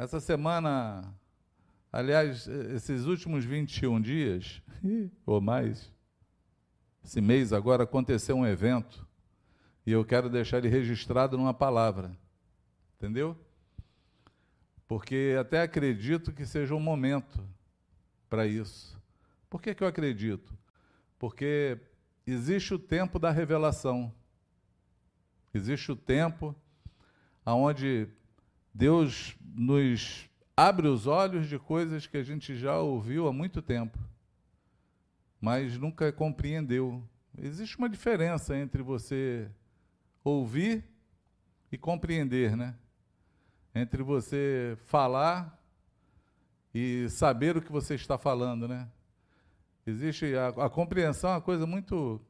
Essa semana, aliás, esses últimos 21 dias, ou mais, esse mês agora aconteceu um evento, e eu quero deixar ele registrado numa palavra. Entendeu? Porque até acredito que seja um momento para isso. Por que, que eu acredito? Porque existe o tempo da revelação. Existe o tempo onde Deus nos abre os olhos de coisas que a gente já ouviu há muito tempo, mas nunca compreendeu. Existe uma diferença entre você ouvir e compreender, né? Entre você falar e saber o que você está falando, né? Existe a, a compreensão é uma coisa muito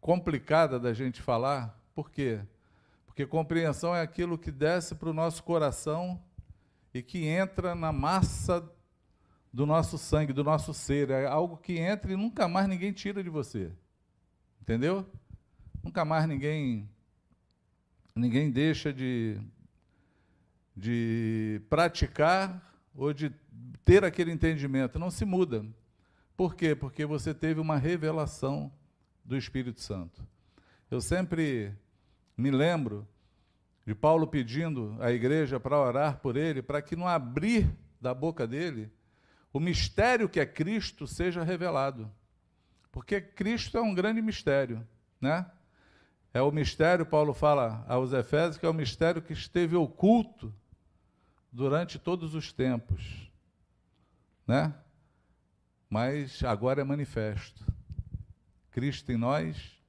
complicada da gente falar. Por quê? Porque compreensão é aquilo que desce para o nosso coração e que entra na massa do nosso sangue, do nosso ser. É algo que entra e nunca mais ninguém tira de você. Entendeu? Nunca mais ninguém ninguém deixa de, de praticar ou de ter aquele entendimento. Não se muda. Por quê? Porque você teve uma revelação do Espírito Santo. Eu sempre me lembro de Paulo pedindo à igreja para orar por ele, para que no abrir da boca dele, o mistério que é Cristo seja revelado. Porque Cristo é um grande mistério, né? É o mistério, Paulo fala aos Efésios, que é o mistério que esteve oculto durante todos os tempos, né? Mas agora é manifesto. Cristo em nós,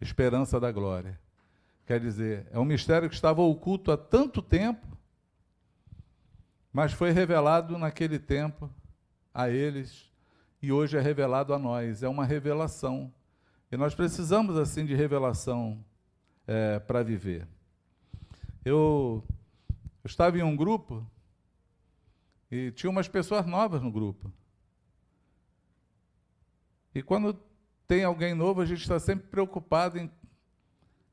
esperança da glória. Quer dizer, é um mistério que estava oculto há tanto tempo, mas foi revelado naquele tempo a eles e hoje é revelado a nós. É uma revelação. E nós precisamos, assim, de revelação é, para viver. Eu, eu estava em um grupo e tinha umas pessoas novas no grupo. E quando tem alguém novo, a gente está sempre preocupado em,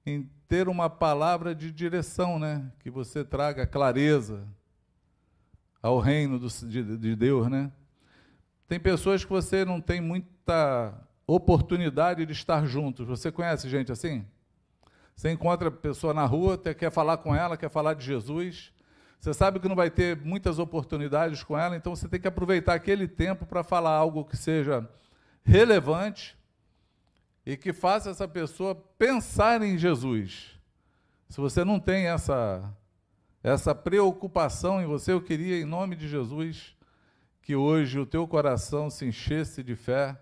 em ter uma palavra de direção, né? Que você traga clareza ao reino do, de, de Deus, né? Tem pessoas que você não tem muita oportunidade de estar juntos. Você conhece gente assim? Você encontra a pessoa na rua, quer falar com ela, quer falar de Jesus. Você sabe que não vai ter muitas oportunidades com ela, então você tem que aproveitar aquele tempo para falar algo que seja relevante, e que faça essa pessoa pensar em Jesus. Se você não tem essa, essa preocupação em você, eu queria, em nome de Jesus, que hoje o teu coração se enchesse de fé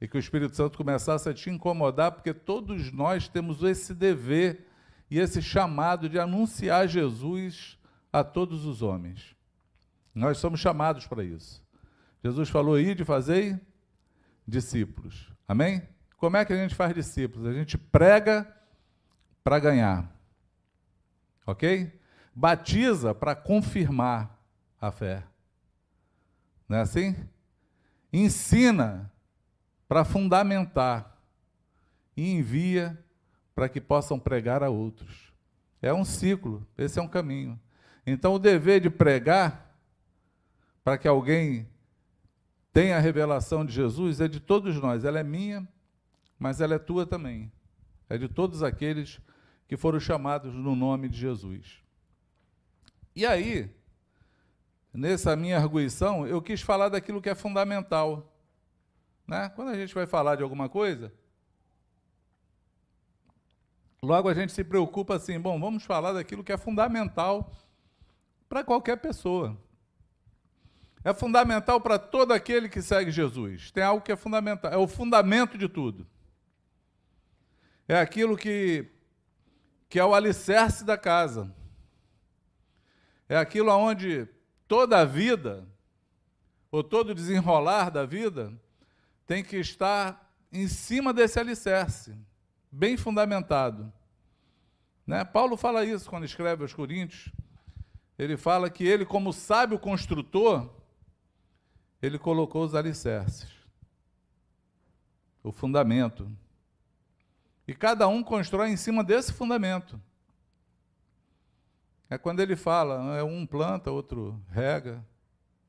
e que o Espírito Santo começasse a te incomodar, porque todos nós temos esse dever e esse chamado de anunciar Jesus a todos os homens. Nós somos chamados para isso. Jesus falou: aí de fazer discípulos. Amém? Como é que a gente faz discípulos? A gente prega para ganhar. Ok? Batiza para confirmar a fé. Não é assim? Ensina para fundamentar. E envia para que possam pregar a outros. É um ciclo, esse é um caminho. Então, o dever de pregar para que alguém tenha a revelação de Jesus é de todos nós. Ela é minha, mas ela é tua também. É de todos aqueles que foram chamados no nome de Jesus. E aí, nessa minha arguição, eu quis falar daquilo que é fundamental. Né? Quando a gente vai falar de alguma coisa, logo a gente se preocupa assim, bom, vamos falar daquilo que é fundamental para qualquer pessoa. É fundamental para todo aquele que segue Jesus. Tem algo que é fundamental, é o fundamento de tudo é aquilo que, que é o alicerce da casa. É aquilo onde toda a vida, ou todo desenrolar da vida, tem que estar em cima desse alicerce, bem fundamentado. Né? Paulo fala isso quando escreve aos Coríntios. Ele fala que ele, como sábio construtor, ele colocou os alicerces, o fundamento. E cada um constrói em cima desse fundamento. É quando ele fala, é um planta, outro rega,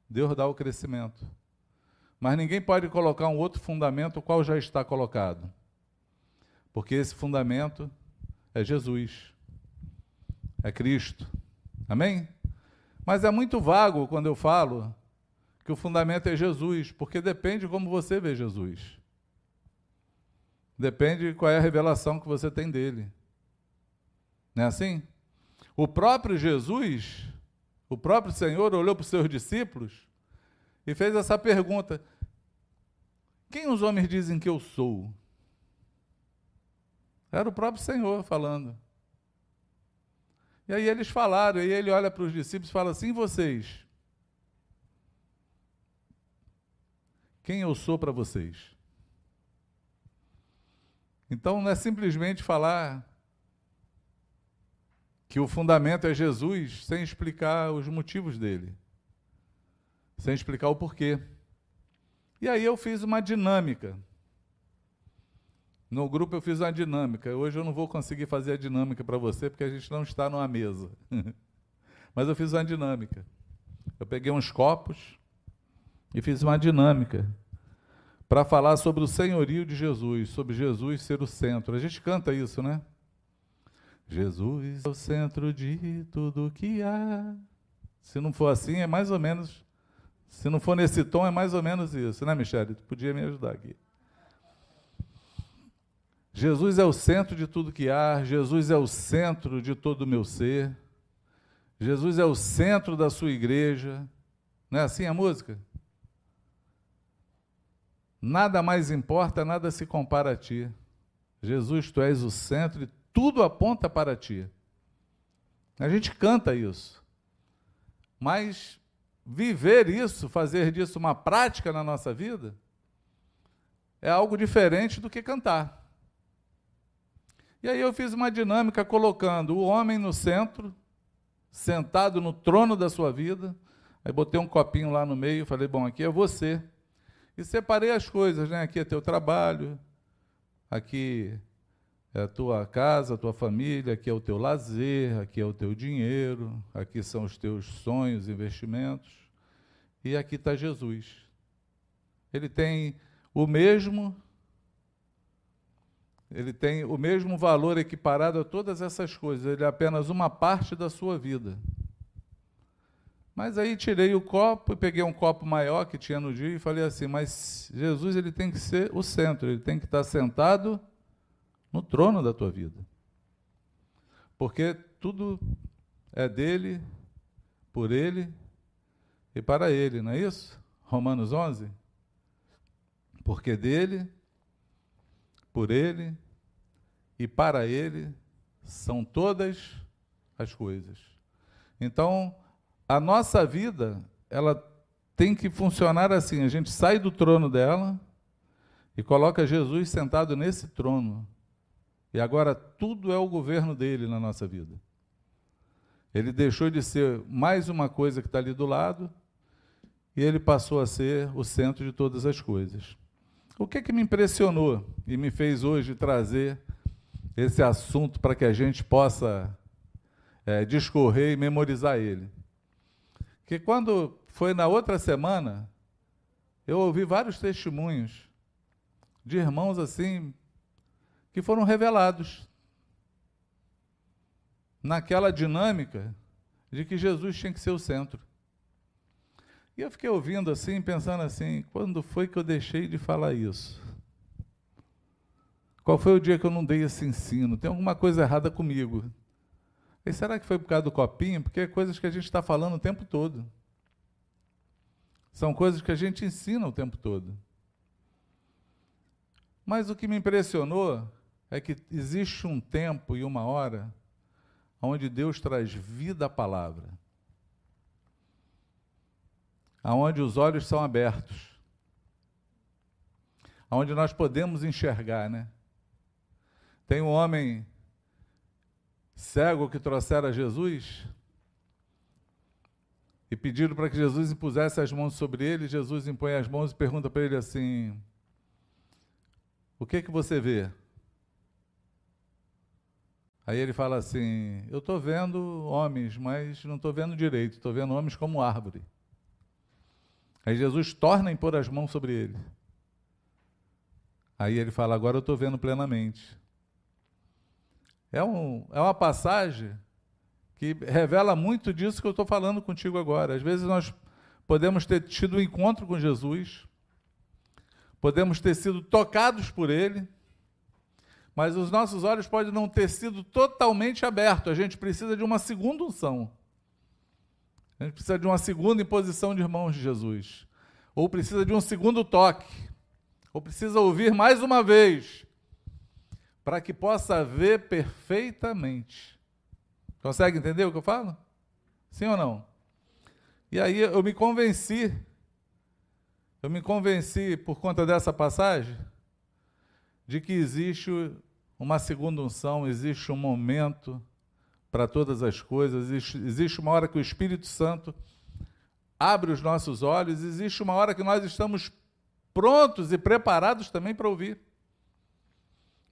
Deus dá o crescimento. Mas ninguém pode colocar um outro fundamento, o qual já está colocado. Porque esse fundamento é Jesus, é Cristo. Amém? Mas é muito vago quando eu falo que o fundamento é Jesus, porque depende de como você vê Jesus. Depende de qual é a revelação que você tem dele. Não é assim? O próprio Jesus, o próprio Senhor olhou para os seus discípulos e fez essa pergunta: Quem os homens dizem que eu sou? Era o próprio Senhor falando. E aí eles falaram, e ele olha para os discípulos e fala assim: vocês, quem eu sou para vocês? Então não é simplesmente falar que o fundamento é Jesus sem explicar os motivos dele, sem explicar o porquê. E aí eu fiz uma dinâmica. No grupo eu fiz uma dinâmica. Hoje eu não vou conseguir fazer a dinâmica para você porque a gente não está numa mesa. Mas eu fiz uma dinâmica. Eu peguei uns copos e fiz uma dinâmica para falar sobre o senhorio de Jesus, sobre Jesus ser o centro. A gente canta isso, né? Jesus é o centro de tudo que há. Se não for assim, é mais ou menos. Se não for nesse tom, é mais ou menos isso, né, Michele? Tu podia me ajudar aqui. Jesus é o centro de tudo que há, Jesus é o centro de todo o meu ser, Jesus é o centro da sua igreja. Não é assim a música? Nada mais importa, nada se compara a ti. Jesus, tu és o centro e tudo aponta para ti. A gente canta isso. Mas viver isso, fazer disso uma prática na nossa vida, é algo diferente do que cantar. E aí eu fiz uma dinâmica colocando o homem no centro, sentado no trono da sua vida. Aí botei um copinho lá no meio, falei, bom, aqui é você. E separei as coisas, né? Aqui é teu trabalho, aqui é a tua casa, a tua família, aqui é o teu lazer, aqui é o teu dinheiro, aqui são os teus sonhos, investimentos, e aqui está Jesus. Ele tem o mesmo ele tem o mesmo valor equiparado a todas essas coisas, ele é apenas uma parte da sua vida. Mas aí tirei o copo e peguei um copo maior que tinha no dia e falei assim: Mas Jesus ele tem que ser o centro, ele tem que estar sentado no trono da tua vida. Porque tudo é dele, por ele e para ele, não é isso? Romanos 11. Porque dele, por ele e para Ele são todas as coisas. Então, a nossa vida, ela tem que funcionar assim: a gente sai do trono dela e coloca Jesus sentado nesse trono. E agora tudo é o governo dele na nossa vida. Ele deixou de ser mais uma coisa que está ali do lado e ele passou a ser o centro de todas as coisas. O que, que me impressionou e me fez hoje trazer esse assunto para que a gente possa é, discorrer e memorizar ele. Que quando foi na outra semana, eu ouvi vários testemunhos de irmãos assim que foram revelados naquela dinâmica de que Jesus tinha que ser o centro. E eu fiquei ouvindo assim, pensando assim, quando foi que eu deixei de falar isso? Qual foi o dia que eu não dei esse ensino? Tem alguma coisa errada comigo. E será que foi por causa do copinho? Porque é coisas que a gente está falando o tempo todo. São coisas que a gente ensina o tempo todo. Mas o que me impressionou é que existe um tempo e uma hora onde Deus traz vida à palavra. Aonde os olhos são abertos. Aonde nós podemos enxergar, né? Tem um homem cego que trouxera Jesus e pediram para que Jesus impusesse as mãos sobre ele. Jesus impõe as mãos e pergunta para ele assim: O que que você vê? Aí ele fala assim: Eu estou vendo homens, mas não estou vendo direito, estou vendo homens como árvore. Aí Jesus torna a impor as mãos sobre ele. Aí ele fala: Agora eu estou vendo plenamente. É, um, é uma passagem que revela muito disso que eu estou falando contigo agora. Às vezes nós podemos ter tido um encontro com Jesus, podemos ter sido tocados por Ele, mas os nossos olhos podem não ter sido totalmente abertos. A gente precisa de uma segunda unção. A gente precisa de uma segunda imposição de irmãos de Jesus. Ou precisa de um segundo toque. Ou precisa ouvir mais uma vez. Para que possa ver perfeitamente. Consegue entender o que eu falo? Sim ou não? E aí eu me convenci. Eu me convenci por conta dessa passagem de que existe uma segunda unção, existe um momento para todas as coisas, existe, uma hora que o Espírito Santo abre os nossos olhos, existe uma hora que nós estamos prontos e preparados também para ouvir.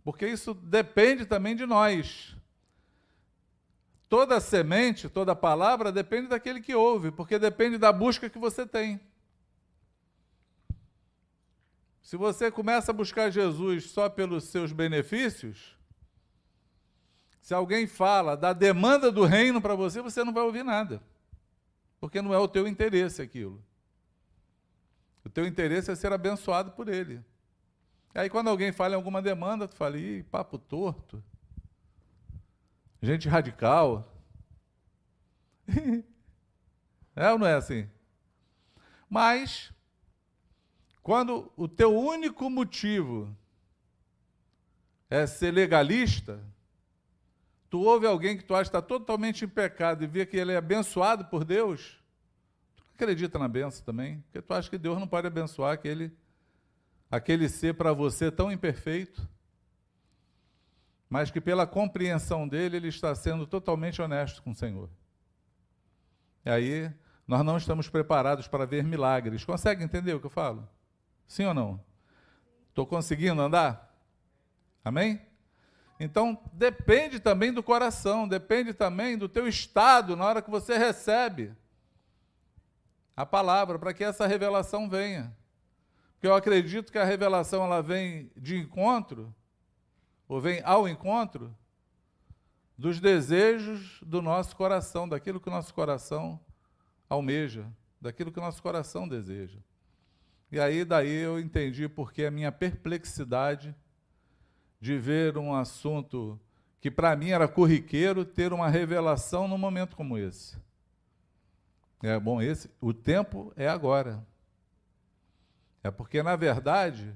Porque isso depende também de nós. Toda semente, toda palavra depende daquele que ouve, porque depende da busca que você tem. Se você começa a buscar Jesus só pelos seus benefícios, se alguém fala da demanda do reino para você, você não vai ouvir nada. Porque não é o teu interesse aquilo. O teu interesse é ser abençoado por ele. Aí quando alguém fala em alguma demanda, tu fala, ih, papo torto. Gente radical. é ou não é assim? Mas quando o teu único motivo é ser legalista, tu ouve alguém que tu acha que está totalmente em pecado e vê que ele é abençoado por Deus, tu não acredita na benção também, porque tu acha que Deus não pode abençoar aquele, aquele ser para você tão imperfeito, mas que pela compreensão dele, ele está sendo totalmente honesto com o Senhor. E aí, nós não estamos preparados para ver milagres. Consegue entender o que eu falo? Sim ou não? Estou conseguindo andar? Amém? Então, depende também do coração, depende também do teu estado na hora que você recebe a palavra, para que essa revelação venha. Porque eu acredito que a revelação ela vem de encontro, ou vem ao encontro, dos desejos do nosso coração, daquilo que o nosso coração almeja, daquilo que o nosso coração deseja. E aí daí eu entendi porque a minha perplexidade de ver um assunto que para mim era corriqueiro ter uma revelação num momento como esse. É bom esse, o tempo é agora. É porque na verdade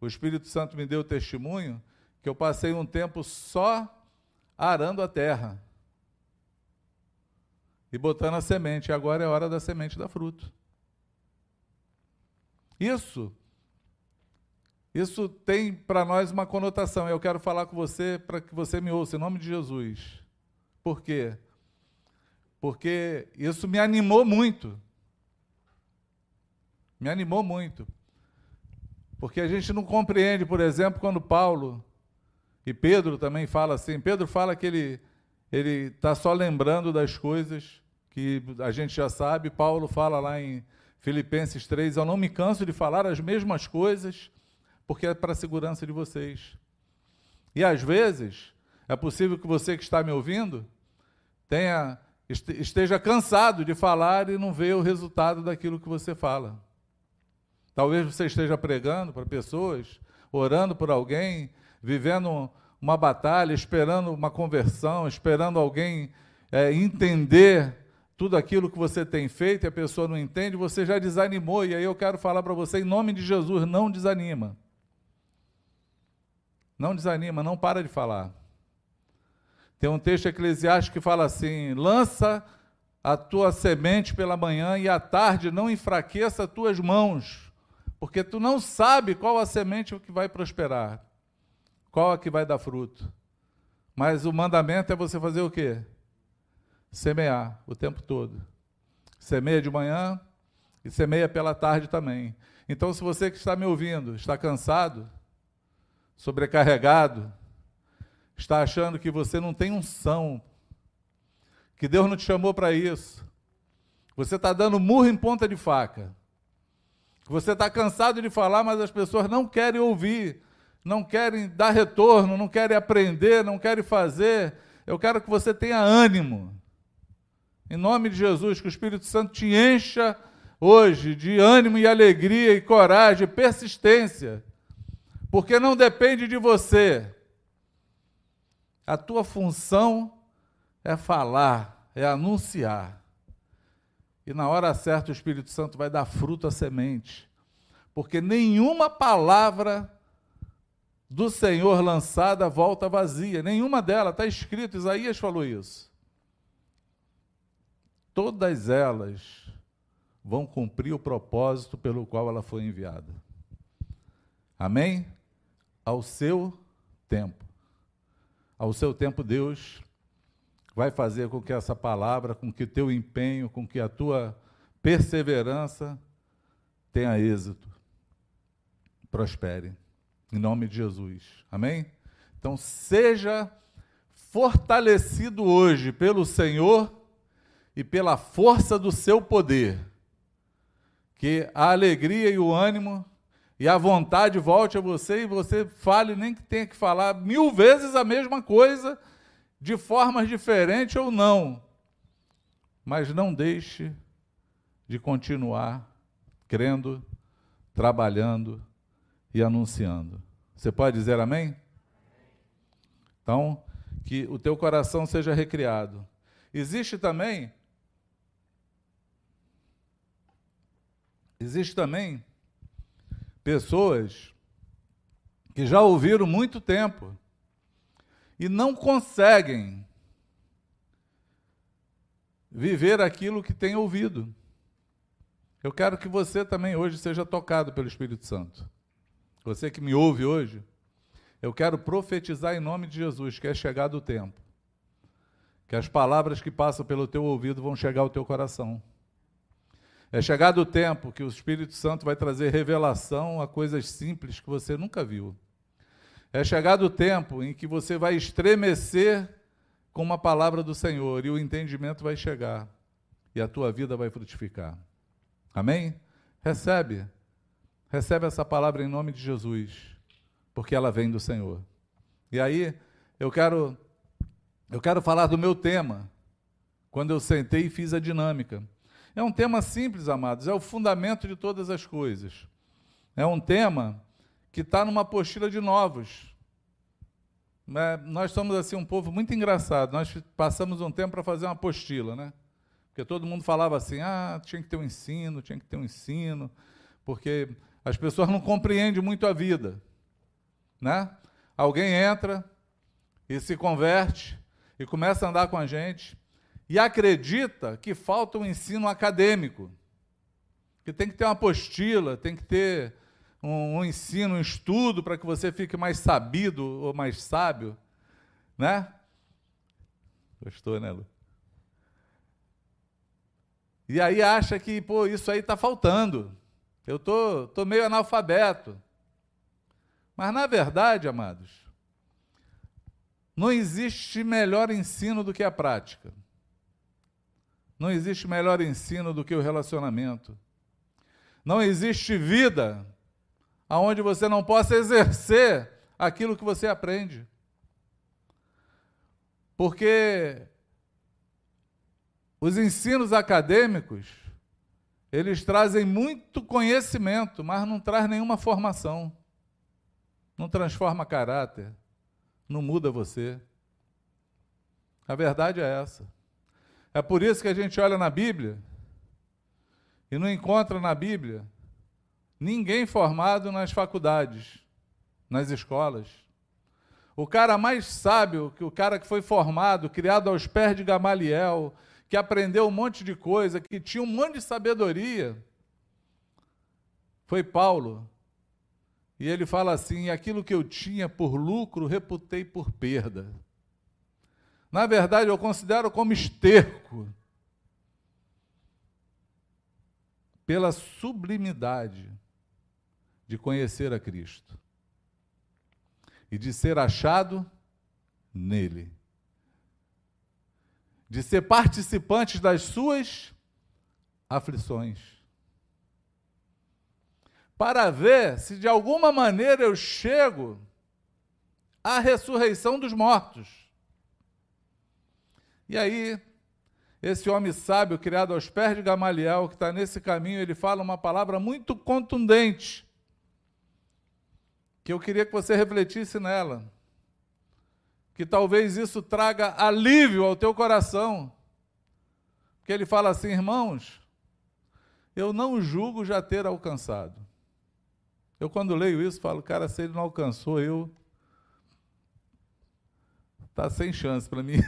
o Espírito Santo me deu testemunho que eu passei um tempo só arando a terra e botando a semente. E agora é hora da semente dar fruto. Isso, isso tem para nós uma conotação. Eu quero falar com você para que você me ouça, em nome de Jesus. Por quê? Porque isso me animou muito. Me animou muito. Porque a gente não compreende, por exemplo, quando Paulo e Pedro também fala assim. Pedro fala que ele ele está só lembrando das coisas que a gente já sabe. Paulo fala lá em Filipenses 3, eu não me canso de falar as mesmas coisas, porque é para a segurança de vocês. E às vezes, é possível que você que está me ouvindo tenha esteja cansado de falar e não vê o resultado daquilo que você fala. Talvez você esteja pregando para pessoas, orando por alguém, vivendo uma batalha, esperando uma conversão, esperando alguém é, entender tudo aquilo que você tem feito e a pessoa não entende, você já desanimou. E aí eu quero falar para você, em nome de Jesus, não desanima. Não desanima, não para de falar. Tem um texto eclesiástico que fala assim: lança a tua semente pela manhã e à tarde não enfraqueça as tuas mãos, porque tu não sabe qual a semente que vai prosperar, qual a que vai dar fruto. Mas o mandamento é você fazer o quê? semear o tempo todo. Semeia de manhã e semeia pela tarde também. Então, se você que está me ouvindo está cansado, sobrecarregado, está achando que você não tem unção, que Deus não te chamou para isso. Você está dando murro em ponta de faca. Você está cansado de falar, mas as pessoas não querem ouvir, não querem dar retorno, não querem aprender, não querem fazer. Eu quero que você tenha ânimo. Em nome de Jesus, que o Espírito Santo te encha hoje de ânimo e alegria e coragem, e persistência, porque não depende de você. A tua função é falar, é anunciar. E na hora certa o Espírito Santo vai dar fruto à semente. Porque nenhuma palavra do Senhor lançada volta vazia, nenhuma delas, está escrito, Isaías falou isso. Todas elas vão cumprir o propósito pelo qual ela foi enviada. Amém? Ao seu tempo. Ao seu tempo, Deus vai fazer com que essa palavra, com que teu empenho, com que a tua perseverança tenha êxito, prospere. Em nome de Jesus. Amém? Então, seja fortalecido hoje pelo Senhor e pela força do seu poder que a alegria e o ânimo e a vontade volte a você e você fale, nem que tenha que falar mil vezes a mesma coisa, de formas diferentes ou não. Mas não deixe de continuar crendo, trabalhando e anunciando. Você pode dizer amém? Então, que o teu coração seja recriado. Existe também Existe também pessoas que já ouviram muito tempo e não conseguem viver aquilo que têm ouvido. Eu quero que você também hoje seja tocado pelo Espírito Santo. Você que me ouve hoje, eu quero profetizar em nome de Jesus que é chegado o tempo. Que as palavras que passam pelo teu ouvido vão chegar ao teu coração. É chegado o tempo que o Espírito Santo vai trazer revelação a coisas simples que você nunca viu. É chegado o tempo em que você vai estremecer com uma palavra do Senhor e o entendimento vai chegar e a tua vida vai frutificar. Amém? Recebe. Recebe essa palavra em nome de Jesus, porque ela vem do Senhor. E aí, eu quero eu quero falar do meu tema. Quando eu sentei e fiz a dinâmica. É um tema simples, amados, é o fundamento de todas as coisas. É um tema que está numa apostila de novos. É, nós somos assim um povo muito engraçado. Nós passamos um tempo para fazer uma apostila, né? Porque todo mundo falava assim: ah, tinha que ter um ensino, tinha que ter um ensino, porque as pessoas não compreendem muito a vida, né? Alguém entra e se converte e começa a andar com a gente e acredita que falta um ensino acadêmico, que tem que ter uma apostila, tem que ter um, um ensino, um estudo para que você fique mais sabido ou mais sábio, né? Gostou, né, Lu? E aí acha que, pô, isso aí está faltando. Eu tô, tô meio analfabeto. Mas na verdade, amados, não existe melhor ensino do que a prática. Não existe melhor ensino do que o relacionamento. Não existe vida aonde você não possa exercer aquilo que você aprende. Porque os ensinos acadêmicos, eles trazem muito conhecimento, mas não traz nenhuma formação. Não transforma caráter, não muda você. A verdade é essa. É por isso que a gente olha na Bíblia e não encontra na Bíblia ninguém formado nas faculdades, nas escolas. O cara mais sábio, que o cara que foi formado, criado aos pés de Gamaliel, que aprendeu um monte de coisa, que tinha um monte de sabedoria, foi Paulo. E ele fala assim: aquilo que eu tinha por lucro, reputei por perda. Na verdade, eu considero como esterco pela sublimidade de conhecer a Cristo e de ser achado nele. De ser participantes das suas aflições. Para ver se de alguma maneira eu chego à ressurreição dos mortos. E aí, esse homem sábio, criado aos pés de Gamaliel, que está nesse caminho, ele fala uma palavra muito contundente, que eu queria que você refletisse nela. Que talvez isso traga alívio ao teu coração. Porque ele fala assim, irmãos, eu não julgo já ter alcançado. Eu, quando leio isso, falo, cara, se ele não alcançou, eu. Está sem chance para mim.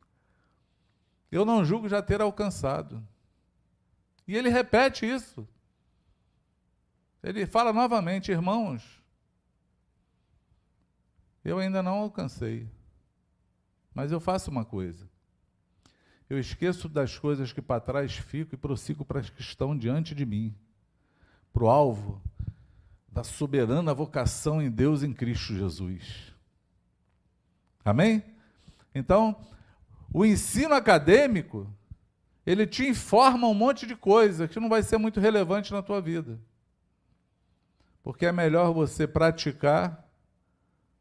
eu não julgo já ter alcançado. E ele repete isso. Ele fala novamente, irmãos, eu ainda não alcancei, mas eu faço uma coisa. Eu esqueço das coisas que para trás fico e prossigo para as que estão diante de mim, para o alvo da soberana vocação em Deus em Cristo Jesus. Amém? Então, o ensino acadêmico, ele te informa um monte de coisa que não vai ser muito relevante na tua vida. Porque é melhor você praticar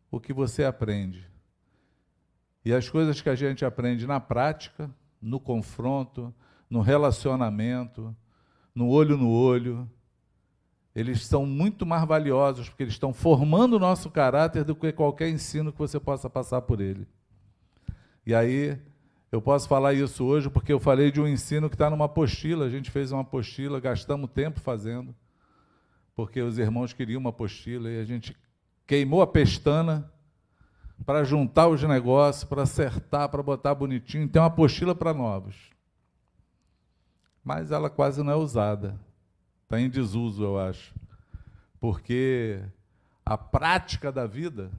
o que você aprende. E as coisas que a gente aprende na prática, no confronto, no relacionamento, no olho no olho, eles são muito mais valiosos porque eles estão formando o nosso caráter do que qualquer ensino que você possa passar por ele. E aí, eu posso falar isso hoje porque eu falei de um ensino que está numa apostila. A gente fez uma apostila, gastamos tempo fazendo, porque os irmãos queriam uma apostila e a gente queimou a pestana para juntar os negócios, para acertar, para botar bonitinho. Tem uma apostila para novos. Mas ela quase não é usada. Está em desuso, eu acho. Porque a prática da vida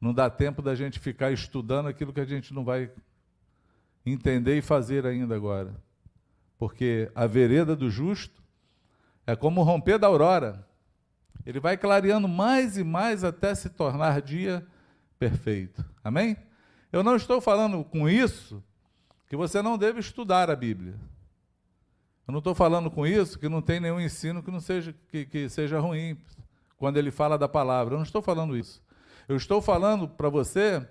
não dá tempo da gente ficar estudando aquilo que a gente não vai entender e fazer ainda agora. Porque a vereda do justo é como o romper da aurora. Ele vai clareando mais e mais até se tornar dia perfeito. Amém? Eu não estou falando com isso que você não deve estudar a Bíblia. Eu não estou falando com isso que não tem nenhum ensino que não seja que, que seja ruim quando ele fala da palavra. Eu não estou falando isso. Eu estou falando para você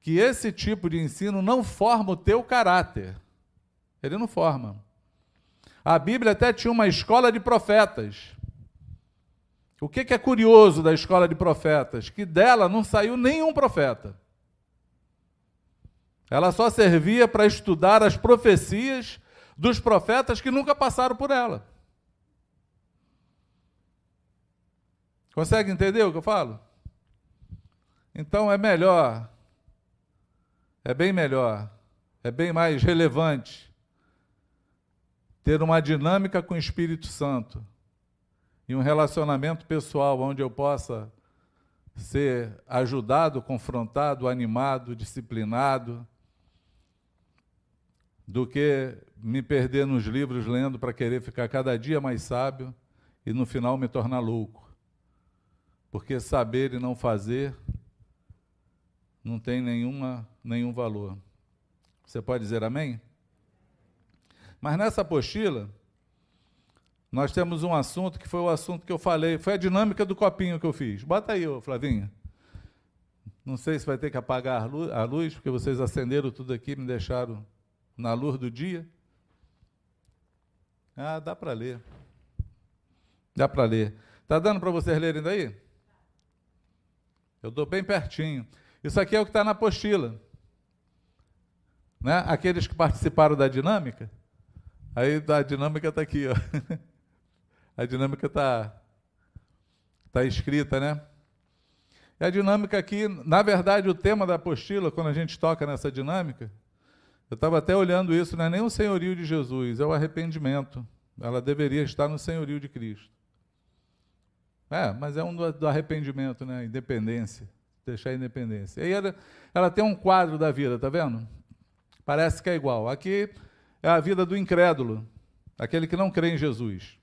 que esse tipo de ensino não forma o teu caráter. Ele não forma. A Bíblia até tinha uma escola de profetas. O que, é curioso da escola de profetas? Que dela não saiu nenhum profeta. Ela só servia para estudar as profecias dos profetas que nunca passaram por ela. Consegue entender o que eu falo? Então é melhor é bem melhor, é bem mais relevante ter uma dinâmica com o Espírito Santo e um relacionamento pessoal onde eu possa ser ajudado, confrontado, animado, disciplinado, do que me perder nos livros lendo para querer ficar cada dia mais sábio e no final me tornar louco. Porque saber e não fazer não tem nenhuma, nenhum valor. Você pode dizer amém? Mas nessa apostila, nós temos um assunto que foi o assunto que eu falei, foi a dinâmica do copinho que eu fiz. Bota aí, ô Flavinha. Não sei se vai ter que apagar a luz, porque vocês acenderam tudo aqui, me deixaram na luz do dia. Ah, dá para ler. Dá para ler. Está dando para vocês lerem daí? Eu estou bem pertinho. Isso aqui é o que está na apostila. Né? Aqueles que participaram da dinâmica, aí a dinâmica está aqui. Ó. A dinâmica está tá escrita, né? E a dinâmica aqui, na verdade, o tema da apostila, quando a gente toca nessa dinâmica, eu estava até olhando isso, não é nem o senhorio de Jesus, é o arrependimento. Ela deveria estar no senhorio de Cristo. É, mas é um do, do arrependimento, né? Independência deixar a independência. E aí ela, ela tem um quadro da vida, tá vendo? Parece que é igual. Aqui é a vida do incrédulo, aquele que não crê em Jesus.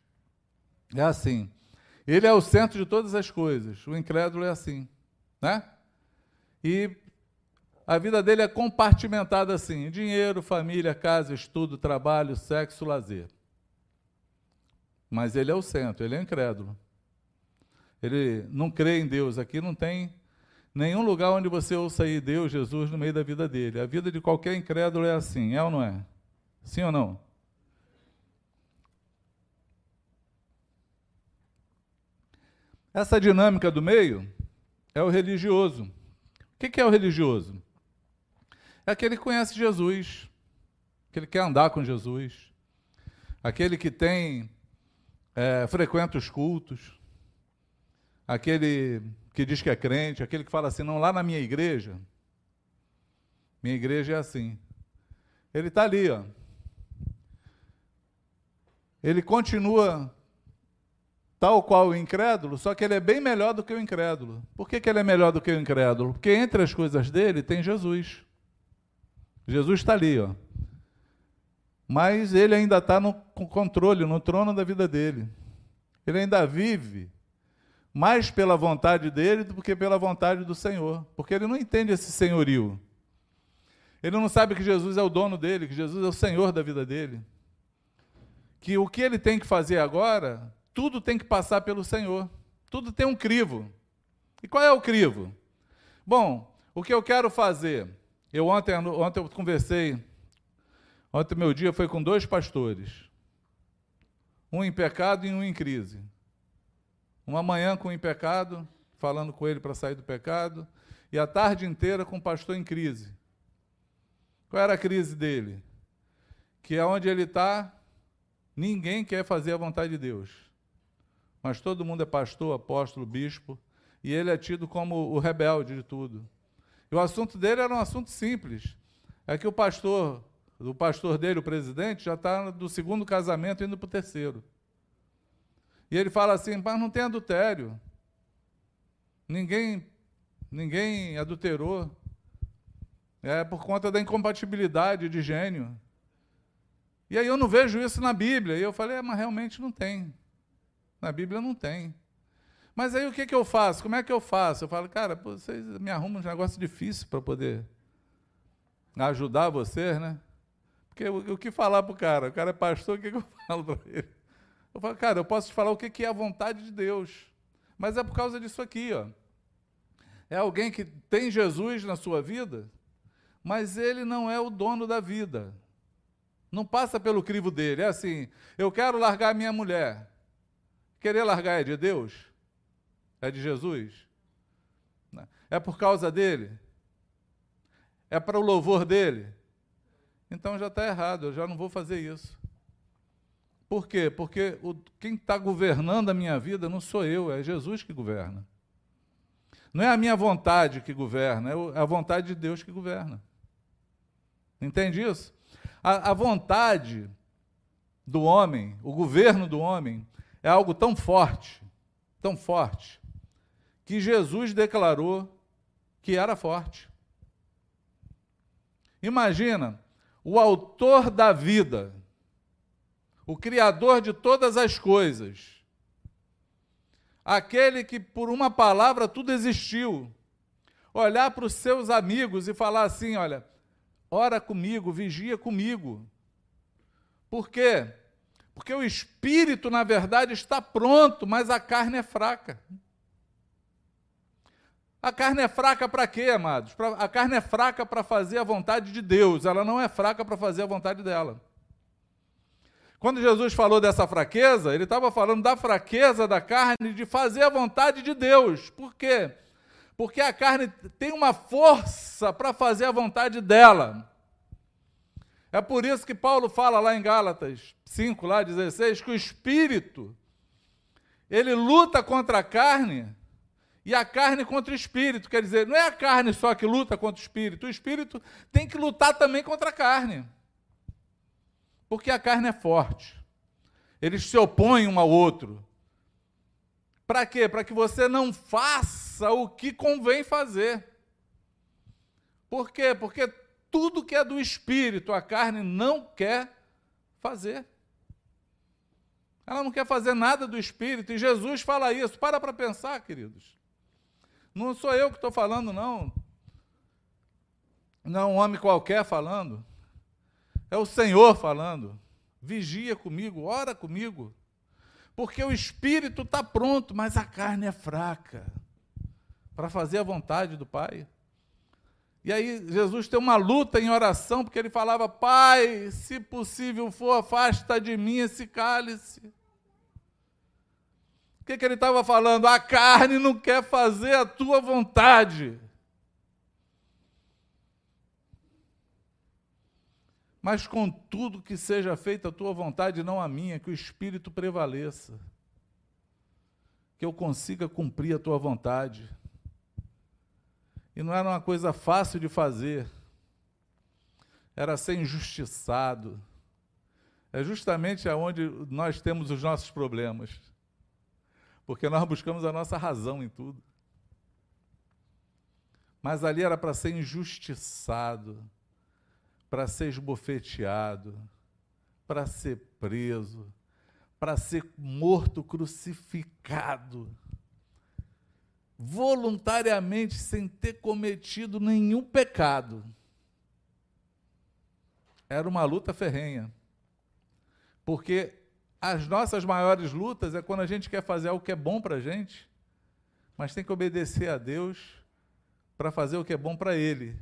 É assim. Ele é o centro de todas as coisas. O incrédulo é assim, né? E A vida dele é compartimentada assim: dinheiro, família, casa, estudo, trabalho, sexo, lazer. Mas ele é o centro, ele é incrédulo. Ele não crê em Deus. Aqui não tem nenhum lugar onde você ouça aí Deus, Jesus, no meio da vida dele. A vida de qualquer incrédulo é assim, é ou não é? Sim ou não? Essa dinâmica do meio é o religioso. O que é o religioso? É aquele que conhece Jesus, aquele que quer andar com Jesus, aquele que tem é, frequenta os cultos, aquele que diz que é crente, aquele que fala assim, não, lá na minha igreja, minha igreja é assim. Ele está ali, ó. Ele continua tal qual o incrédulo, só que ele é bem melhor do que o incrédulo. Por que, que ele é melhor do que o incrédulo? Porque entre as coisas dele tem Jesus. Jesus está ali, ó. Mas ele ainda está no controle, no trono da vida dele. Ele ainda vive mais pela vontade dele do que pela vontade do Senhor, porque ele não entende esse senhorio. Ele não sabe que Jesus é o dono dele, que Jesus é o Senhor da vida dele. Que o que ele tem que fazer agora tudo tem que passar pelo Senhor. Tudo tem um crivo. E qual é o crivo? Bom, o que eu quero fazer? Eu ontem, ontem eu conversei, ontem meu dia foi com dois pastores. Um em pecado e um em crise. Uma manhã com o em pecado, falando com ele para sair do pecado, e a tarde inteira com o pastor em crise. Qual era a crise dele? Que é onde ele está, ninguém quer fazer a vontade de Deus mas todo mundo é pastor, apóstolo, bispo, e ele é tido como o rebelde de tudo. E o assunto dele era um assunto simples. É que o pastor, o pastor dele, o presidente, já está do segundo casamento indo para o terceiro. E ele fala assim, mas não tem adultério. Ninguém, ninguém adulterou. É por conta da incompatibilidade de gênio. E aí eu não vejo isso na Bíblia. E eu falei, é, mas realmente não tem. Na Bíblia não tem. Mas aí o que, que eu faço? Como é que eu faço? Eu falo, cara, vocês me arrumam um negócio difícil para poder ajudar vocês, né? Porque o, o que falar para o cara? O cara é pastor, o que, que eu falo para ele? Eu falo, cara, eu posso te falar o que, que é a vontade de Deus. Mas é por causa disso aqui, ó. É alguém que tem Jesus na sua vida, mas ele não é o dono da vida. Não passa pelo crivo dele. É assim, eu quero largar minha mulher. Querer largar é de Deus? É de Jesus? É por causa dele? É para o louvor dele? Então já está errado, eu já não vou fazer isso. Por quê? Porque o, quem está governando a minha vida não sou eu, é Jesus que governa. Não é a minha vontade que governa, é a vontade de Deus que governa. Entende isso? A, a vontade do homem, o governo do homem, é algo tão forte, tão forte, que Jesus declarou que era forte. Imagina, o autor da vida, o criador de todas as coisas, aquele que por uma palavra tudo existiu, olhar para os seus amigos e falar assim: olha, ora comigo, vigia comigo. Por quê? Porque o espírito, na verdade, está pronto, mas a carne é fraca. A carne é fraca para quê, amados? A carne é fraca para fazer a vontade de Deus, ela não é fraca para fazer a vontade dela. Quando Jesus falou dessa fraqueza, ele estava falando da fraqueza da carne de fazer a vontade de Deus. Por quê? Porque a carne tem uma força para fazer a vontade dela. É por isso que Paulo fala lá em Gálatas 5, lá 16, que o espírito ele luta contra a carne e a carne contra o espírito. Quer dizer, não é a carne só que luta contra o espírito, o espírito tem que lutar também contra a carne. Porque a carne é forte. Eles se opõem um ao outro. Para quê? Para que você não faça o que convém fazer. Por quê? Porque tudo que é do espírito, a carne não quer fazer. Ela não quer fazer nada do espírito, e Jesus fala isso. Para para pensar, queridos. Não sou eu que estou falando, não. Não é um homem qualquer falando. É o Senhor falando. Vigia comigo, ora comigo. Porque o espírito está pronto, mas a carne é fraca para fazer a vontade do Pai. E aí Jesus tem uma luta em oração, porque ele falava: Pai, se possível for, afasta de mim esse cálice. O que, que ele estava falando? A carne não quer fazer a tua vontade. Mas contudo que seja feita a tua vontade, não a minha, que o Espírito prevaleça. Que eu consiga cumprir a tua vontade. E não era uma coisa fácil de fazer. Era ser injustiçado. É justamente aonde nós temos os nossos problemas. Porque nós buscamos a nossa razão em tudo. Mas ali era para ser injustiçado para ser esbofeteado, para ser preso, para ser morto crucificado, voluntariamente, sem ter cometido nenhum pecado. Era uma luta ferrenha. Porque as nossas maiores lutas é quando a gente quer fazer algo que é bom para a gente, mas tem que obedecer a Deus para fazer o que é bom para Ele.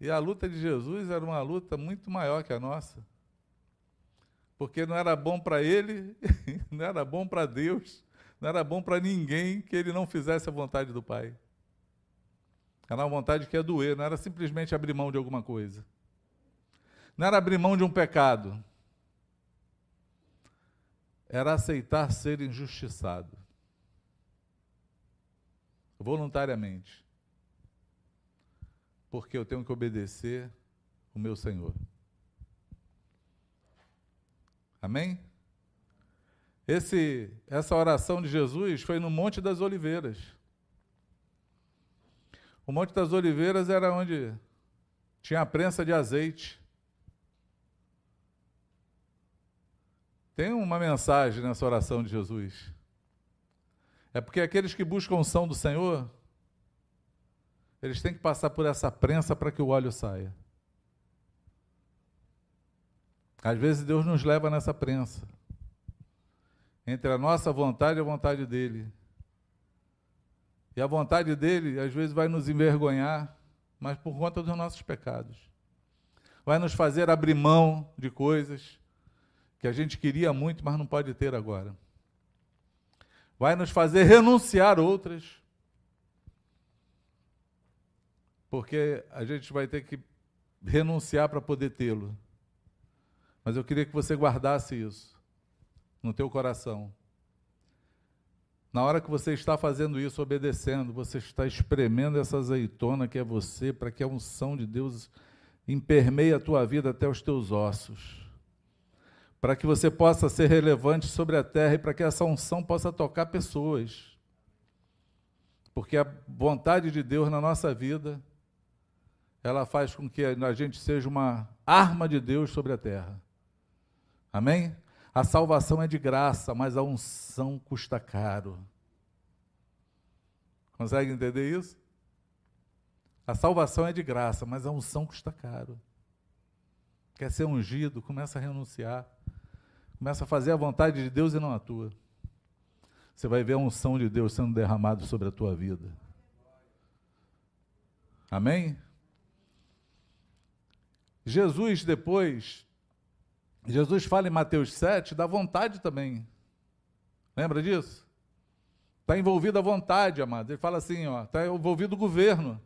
E a luta de Jesus era uma luta muito maior que a nossa. Porque não era bom para ele, não era bom para Deus, não era bom para ninguém que ele não fizesse a vontade do Pai. Era uma vontade que ia doer, não era simplesmente abrir mão de alguma coisa. Não era abrir mão de um pecado. Era aceitar ser injustiçado. Voluntariamente porque eu tenho que obedecer o meu Senhor. Amém? Esse, essa oração de Jesus foi no Monte das Oliveiras. O Monte das Oliveiras era onde tinha a prensa de azeite. Tem uma mensagem nessa oração de Jesus. É porque aqueles que buscam são do Senhor eles têm que passar por essa prensa para que o óleo saia. Às vezes Deus nos leva nessa prensa. Entre a nossa vontade e a vontade dele. E a vontade dele, às vezes, vai nos envergonhar, mas por conta dos nossos pecados. Vai nos fazer abrir mão de coisas que a gente queria muito, mas não pode ter agora. Vai nos fazer renunciar outras porque a gente vai ter que renunciar para poder tê-lo. Mas eu queria que você guardasse isso no teu coração. Na hora que você está fazendo isso, obedecendo, você está espremendo essa azeitona que é você, para que a unção de Deus impermeie a tua vida até os teus ossos. Para que você possa ser relevante sobre a terra e para que essa unção possa tocar pessoas. Porque a vontade de Deus na nossa vida ela faz com que a gente seja uma arma de Deus sobre a terra. Amém? A salvação é de graça, mas a unção custa caro. Consegue entender isso? A salvação é de graça, mas a unção custa caro. Quer ser ungido, começa a renunciar. Começa a fazer a vontade de Deus e não a tua. Você vai ver a unção de Deus sendo derramada sobre a tua vida. Amém? Jesus depois, Jesus fala em Mateus 7 da vontade também. Lembra disso? Está envolvido a vontade, amado. Ele fala assim, ó, está envolvido o governo.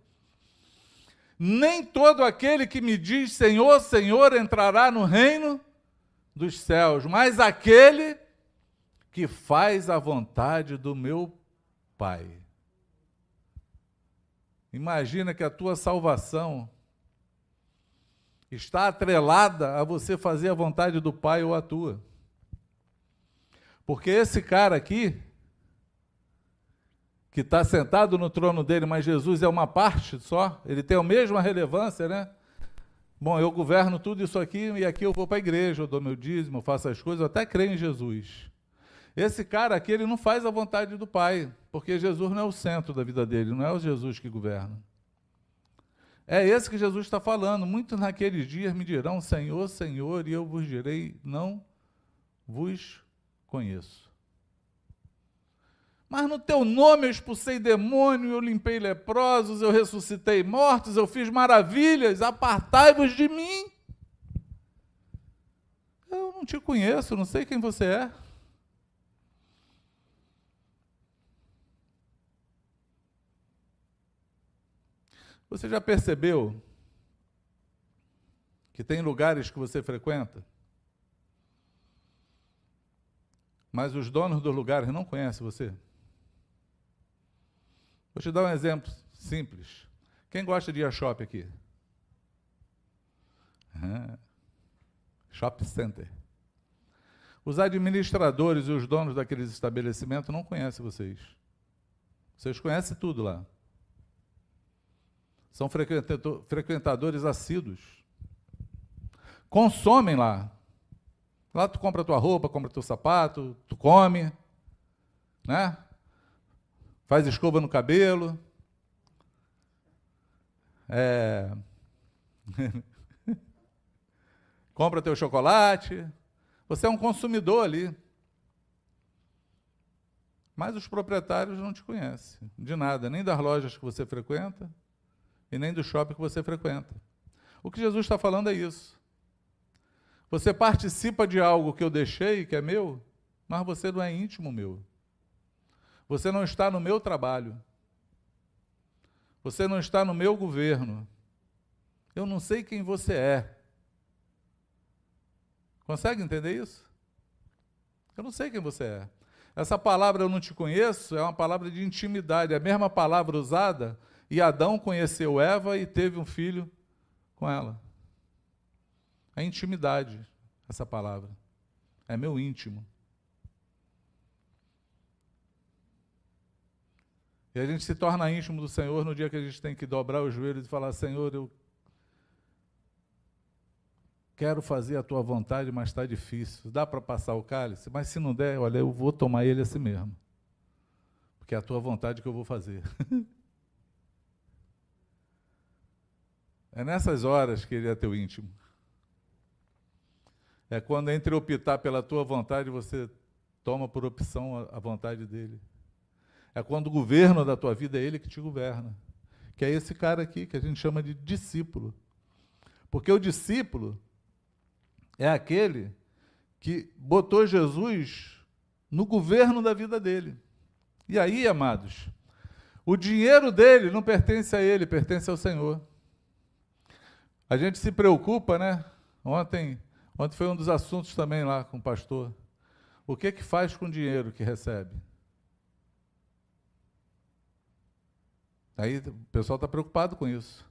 Nem todo aquele que me diz Senhor, Senhor entrará no reino dos céus, mas aquele que faz a vontade do meu Pai. Imagina que a tua salvação está atrelada a você fazer a vontade do Pai ou a tua. Porque esse cara aqui, que está sentado no trono dele, mas Jesus é uma parte só, ele tem a mesma relevância, né? Bom, eu governo tudo isso aqui e aqui eu vou para a igreja, eu dou meu dízimo, eu faço as coisas, eu até creio em Jesus. Esse cara aqui, ele não faz a vontade do Pai, porque Jesus não é o centro da vida dele, não é o Jesus que governa. É esse que Jesus está falando. Muitos naqueles dias me dirão: Senhor, Senhor, e eu vos direi: Não vos conheço. Mas no teu nome eu expulsei demônio, eu limpei leprosos, eu ressuscitei mortos, eu fiz maravilhas, apartai-vos de mim. Eu não te conheço, não sei quem você é. Você já percebeu que tem lugares que você frequenta, mas os donos dos lugares não conhecem você? Vou te dar um exemplo simples. Quem gosta de ir a shopping aqui? Uhum. Shopping Center. Os administradores e os donos daqueles estabelecimentos não conhecem vocês. Vocês conhecem tudo lá. São frequentadores assíduos. Consomem lá. Lá tu compra tua roupa, compra teu sapato, tu come, né? Faz escova no cabelo. É... compra teu chocolate. Você é um consumidor ali. Mas os proprietários não te conhecem de nada, nem das lojas que você frequenta, e nem do shopping que você frequenta. O que Jesus está falando é isso. Você participa de algo que eu deixei, que é meu, mas você não é íntimo meu. Você não está no meu trabalho. Você não está no meu governo. Eu não sei quem você é. Consegue entender isso? Eu não sei quem você é. Essa palavra eu não te conheço é uma palavra de intimidade, é a mesma palavra usada e Adão conheceu Eva e teve um filho com ela. É intimidade, essa palavra. É meu íntimo. E a gente se torna íntimo do Senhor no dia que a gente tem que dobrar os joelhos e falar: Senhor, eu quero fazer a tua vontade, mas está difícil. Dá para passar o cálice? Mas se não der, olha, eu vou tomar ele assim mesmo. Porque é a tua vontade que eu vou fazer. É nessas horas que ele é teu íntimo. É quando entre optar pela tua vontade, você toma por opção a, vontade dele. É quando o governo da tua vida é ele que te governa. Que é esse cara aqui que a gente chama de discípulo. Porque o discípulo é aquele que botou Jesus no governo da vida dele. E aí, amados, o dinheiro dele não pertence a ele, pertence ao Senhor. A gente se preocupa, né? Ontem, ontem foi um dos assuntos também lá com o pastor. O que que faz com o dinheiro que recebe? Aí o pessoal está preocupado com isso.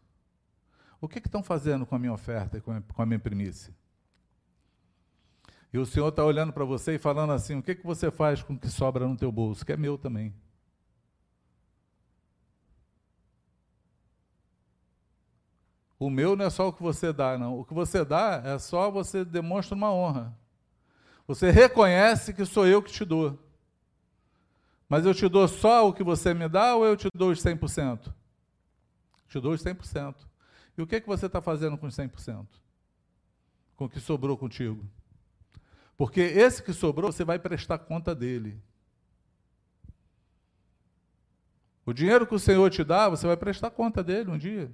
O que, que estão fazendo com a minha oferta e com a, minha primícia? E o Senhor está olhando para você e falando assim: o que, que você faz com o que sobra no teu bolso? Que é meu também. O meu não é só o que você dá, não. O que você dá é só você demonstra uma honra. Você reconhece que sou eu que te dou. Mas eu te dou só o que você me dá ou eu te dou os 100%? Te dou os 100%. E o que, é que você está fazendo com os 100%? Com o que sobrou contigo? Porque esse que sobrou, você vai prestar conta dele. O dinheiro que o Senhor te dá, você vai prestar conta dele um dia.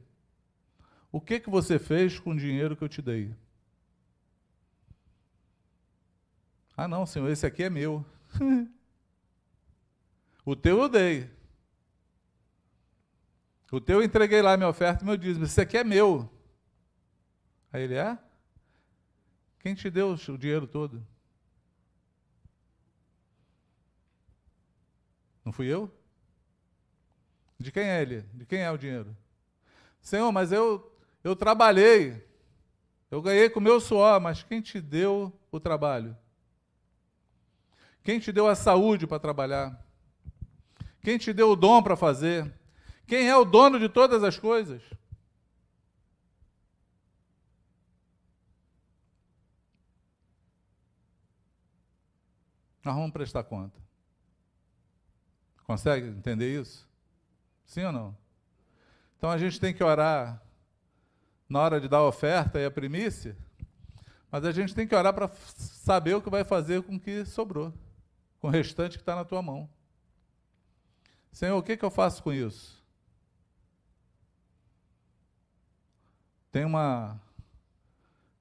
O que, que você fez com o dinheiro que eu te dei? Ah, não, Senhor, esse aqui é meu. o teu eu dei. O teu eu entreguei lá minha oferta e meu dízimo. Esse aqui é meu. Aí ele é? Quem te deu o dinheiro todo? Não fui eu? De quem é ele? De quem é o dinheiro? Senhor, mas eu eu trabalhei, eu ganhei com o meu suor, mas quem te deu o trabalho? Quem te deu a saúde para trabalhar? Quem te deu o dom para fazer? Quem é o dono de todas as coisas? Nós vamos prestar conta. Consegue entender isso? Sim ou não? Então a gente tem que orar na hora de dar a oferta e a primícia, mas a gente tem que orar para saber o que vai fazer com o que sobrou, com o restante que está na tua mão. Senhor, o que, que eu faço com isso? Tem uma.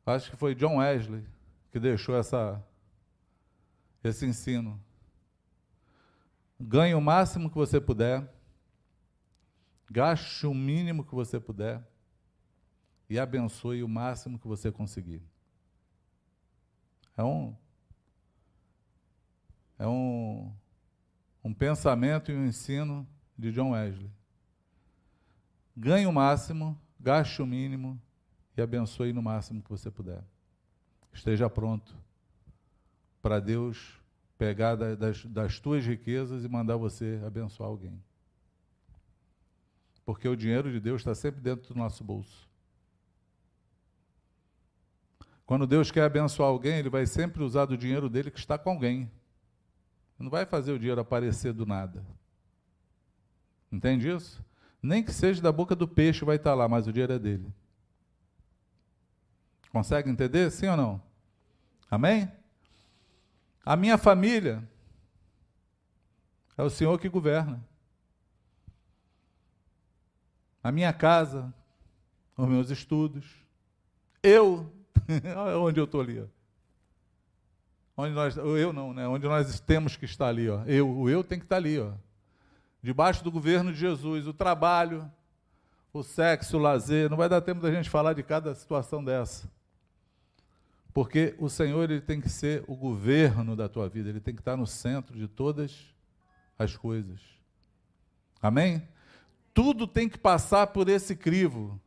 Acho que foi John Wesley que deixou essa, esse ensino. Ganhe o máximo que você puder, gaste o mínimo que você puder e abençoe o máximo que você conseguir. É um é um, um pensamento e um ensino de John Wesley. Ganhe o máximo, gaste o mínimo e abençoe no máximo que você puder. Esteja pronto para Deus pegar das, das tuas riquezas e mandar você abençoar alguém. Porque o dinheiro de Deus está sempre dentro do nosso bolso. Quando Deus quer abençoar alguém, Ele vai sempre usar do dinheiro dele que está com alguém. Não vai fazer o dinheiro aparecer do nada. Entende isso? Nem que seja da boca do peixe vai estar lá, mas o dinheiro é dele. Consegue entender? Sim ou não? Amém? A minha família é o Senhor que governa. A minha casa, os meus estudos. Eu, onde eu estou ali. Ó. Onde nós, eu não, né? Onde nós temos que estar ali, ó. Eu, o eu tem que estar ali, ó. Debaixo do governo de Jesus, o trabalho, o sexo, o lazer, não vai dar tempo da gente falar de cada situação dessa. Porque o Senhor ele tem que ser o governo da tua vida, ele tem que estar no centro de todas as coisas. Amém? Tudo tem que passar por esse crivo.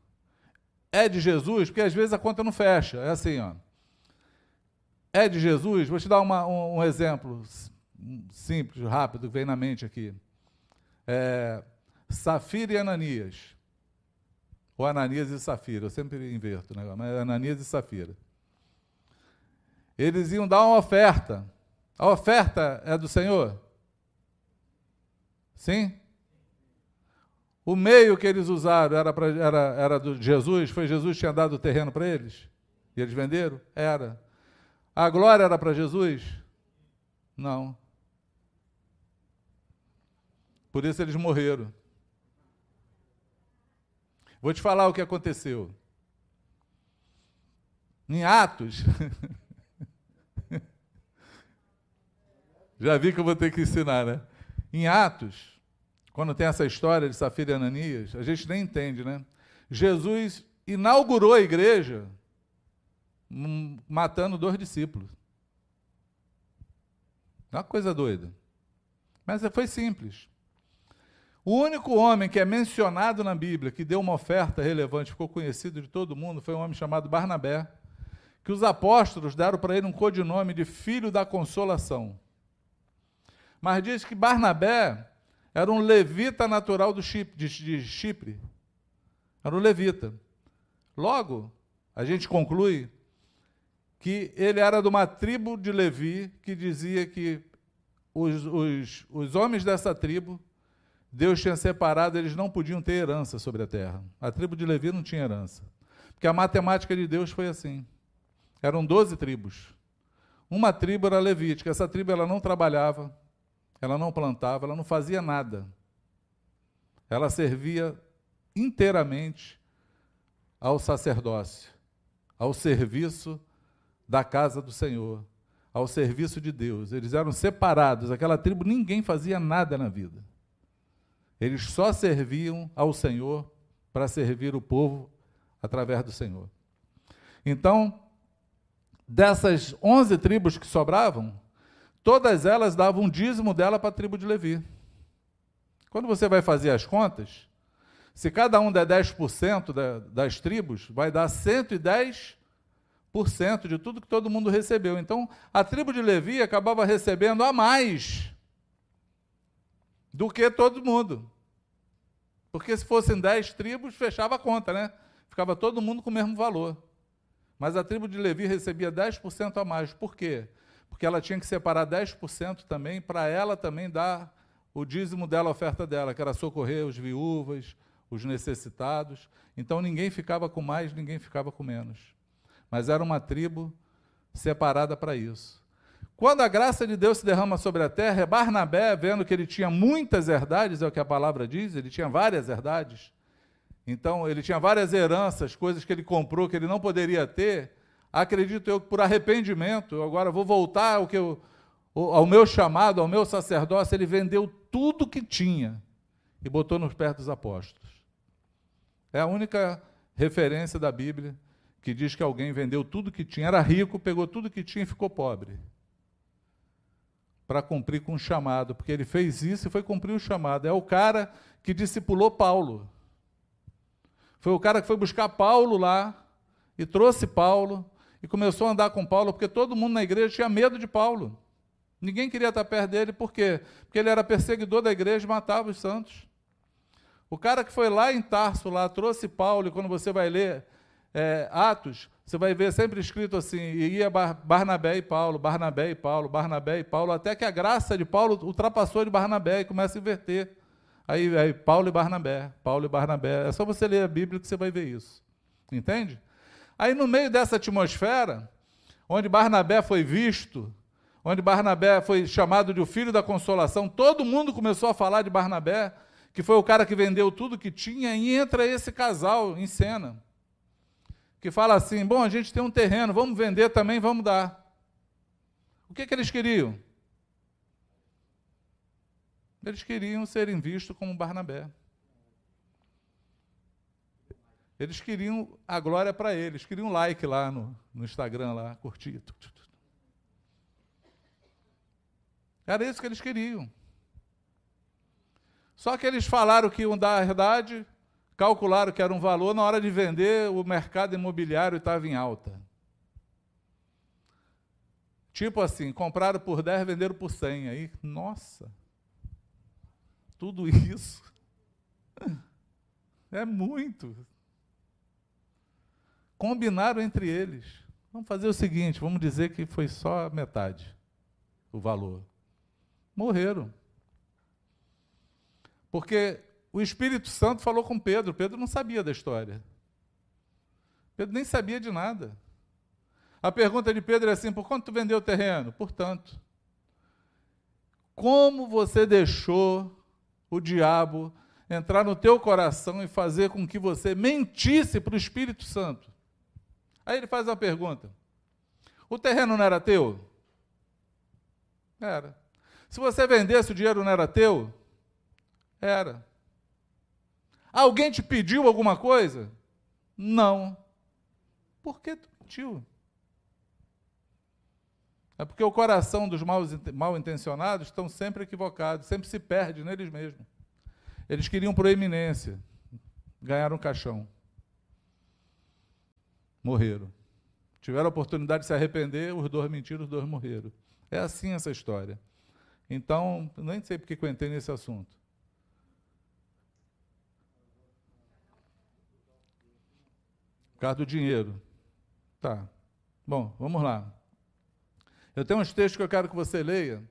É de Jesus, porque às vezes a conta não fecha. É assim, ó é de Jesus? Vou te dar uma, um, um, exemplo simples, rápido, que vem na mente aqui. É, Safira e Ananias. Ou Ananias e Safira, eu sempre inverto, né? mas é Ananias e Safira. Eles iam dar uma oferta. A oferta é do Senhor? Sim? O meio que eles usaram era, pra, era, era do Jesus? Foi Jesus que tinha dado o terreno para eles? E eles venderam? Era. A glória era para Jesus? Não. Por isso eles morreram. Vou te falar o que aconteceu. Em Atos. Já vi que eu vou ter que ensinar, né? Em Atos, quando tem essa história de Safira e Ananias, a gente nem entende, né? Jesus inaugurou a igreja matando dois discípulos. É uma coisa doida. Mas foi simples. O único homem que é mencionado na Bíblia que deu uma oferta relevante, ficou conhecido de todo mundo, foi um homem chamado Barnabé, que os apóstolos deram para ele um codinome de filho da consolação. Mas diz que Barnabé era um levita natural do Chipre, de Chipre. Era um levita. Logo, a gente conclui que ele era de uma tribo de Levi que dizia que os, os, os homens dessa tribo, Deus tinha separado, eles não podiam ter herança sobre a terra. A tribo de Levi não tinha herança. Porque a matemática de Deus foi assim. Eram doze tribos. Uma tribo era levítica. Essa tribo ela não trabalhava, ela não plantava, ela não fazia nada. Ela servia inteiramente ao sacerdócio, ao serviço da casa do Senhor, ao serviço de Deus. Eles eram separados, aquela tribo ninguém fazia nada na vida. Eles só serviam ao Senhor para servir o povo através do Senhor. Então, dessas onze tribos que sobravam, todas elas davam um dízimo dela para a tribo de Levi. Quando você vai fazer as contas, se cada um der 10% das tribos, vai dar 110 de tudo que todo mundo recebeu. Então, a tribo de Levi acabava recebendo a mais do que todo mundo. Porque se fossem dez tribos, fechava a conta, né? Ficava todo mundo com o mesmo valor. Mas a tribo de Levi recebia 10% a mais. Por quê? Porque ela tinha que separar 10% também para ela também dar o dízimo dela, a oferta dela, que era socorrer os viúvas, os necessitados. Então ninguém ficava com mais, ninguém ficava com menos. Mas era uma tribo separada para isso. Quando a graça de Deus se derrama sobre a terra, é Barnabé, vendo que ele tinha muitas herdades, é o que a palavra diz, ele tinha várias herdades. Então, ele tinha várias heranças, coisas que ele comprou que ele não poderia ter. Acredito eu que por arrependimento, agora vou voltar ao, que eu, ao meu chamado, ao meu sacerdócio, ele vendeu tudo que tinha e botou nos pés dos apóstolos. É a única referência da Bíblia que diz que alguém vendeu tudo que tinha, era rico, pegou tudo que tinha e ficou pobre. Para cumprir com o chamado, porque ele fez isso e foi cumprir o chamado. É o cara que discipulou Paulo. Foi o cara que foi buscar Paulo lá e trouxe Paulo e começou a andar com Paulo, porque todo mundo na igreja tinha medo de Paulo. Ninguém queria estar perto dele, por quê? Porque ele era perseguidor da igreja e matava os santos. O cara que foi lá em Tarso, lá, trouxe Paulo, e quando você vai ler é, Atos, você vai ver sempre escrito assim: ia Barnabé e Paulo, Barnabé e Paulo, Barnabé e Paulo, até que a graça de Paulo ultrapassou de Barnabé e começa a inverter. Aí, aí Paulo e Barnabé, Paulo e Barnabé. É só você ler a Bíblia que você vai ver isso. Entende? Aí, no meio dessa atmosfera, onde Barnabé foi visto, onde Barnabé foi chamado de o filho da consolação, todo mundo começou a falar de Barnabé que foi o cara que vendeu tudo que tinha, e entra esse casal em cena, que fala assim: bom, a gente tem um terreno, vamos vender também, vamos dar. O que, que eles queriam? Eles queriam serem vistos como Barnabé. Eles queriam a glória para eles, queriam like lá no, no Instagram, lá, curtir. Era isso que eles queriam. Só que eles falaram que iam dar a verdade, calcularam que era um valor, na hora de vender, o mercado imobiliário estava em alta. Tipo assim, compraram por 10, venderam por 100. Aí, nossa, tudo isso é muito. Combinaram entre eles. Vamos fazer o seguinte: vamos dizer que foi só metade o valor. Morreram. Porque o Espírito Santo falou com Pedro, Pedro não sabia da história. Pedro nem sabia de nada. A pergunta de Pedro é assim: por quanto tu vendeu o terreno? Portanto. Como você deixou o diabo entrar no teu coração e fazer com que você mentisse para o Espírito Santo? Aí ele faz uma pergunta: o terreno não era teu? Era. Se você vendesse, o dinheiro não era teu? Era. Alguém te pediu alguma coisa? Não. Por que tu mentiu? É porque o coração dos mal, mal intencionados estão sempre equivocados, sempre se perde neles mesmos. Eles queriam proeminência, ganharam um caixão. Morreram. Tiveram a oportunidade de se arrepender, os dois mentiram, os dois morreram. É assim essa história. Então, nem sei porque eu entrei nesse assunto. Causa do dinheiro. Tá. Bom, vamos lá. Eu tenho uns textos que eu quero que você leia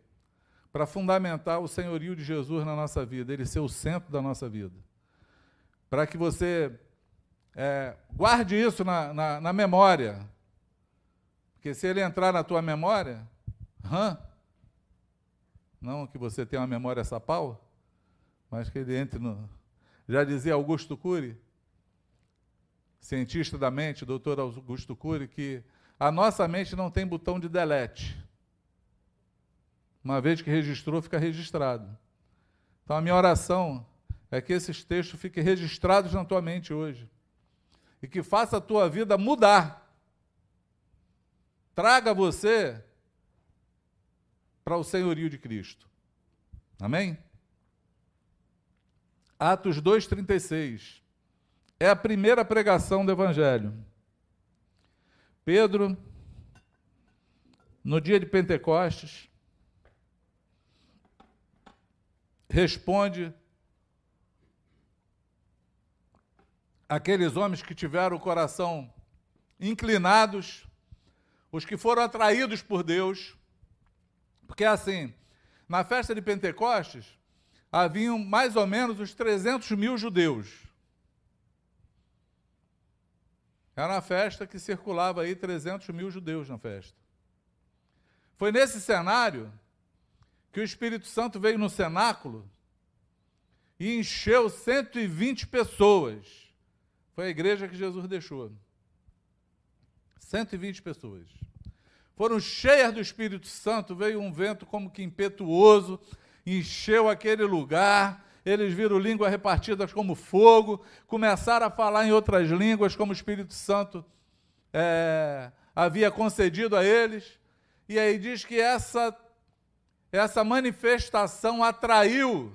para fundamentar o senhorio de Jesus na nossa vida, ele ser o centro da nossa vida. Para que você é, guarde isso na, na, na, memória. Porque se ele entrar na tua memória, hã? não que você tenha uma memória sapau, mas que ele entre no. Já dizia Augusto Cury, cientista da mente, doutor Augusto Cury, que a nossa mente não tem botão de delete. Uma vez que registrou, fica registrado. Então a minha oração é que esses textos fiquem registrados na tua mente hoje. E que faça a tua vida mudar. Traga você para o senhorio de Cristo. Amém? Atos 2,36 é a primeira pregação do Evangelho. Pedro, no dia de Pentecostes, responde aqueles homens que tiveram o coração inclinados, os que foram atraídos por Deus, porque assim, na festa de Pentecostes, haviam mais ou menos os 300 mil judeus Era uma festa que circulava aí 300 mil judeus na festa. Foi nesse cenário que o Espírito Santo veio no cenáculo e encheu 120 pessoas. Foi a igreja que Jesus deixou. 120 pessoas. Foram cheias do Espírito Santo, veio um vento como que impetuoso, encheu aquele lugar, eles viram línguas repartidas como fogo, começaram a falar em outras línguas, como o Espírito Santo é, havia concedido a eles. E aí diz que essa, essa manifestação atraiu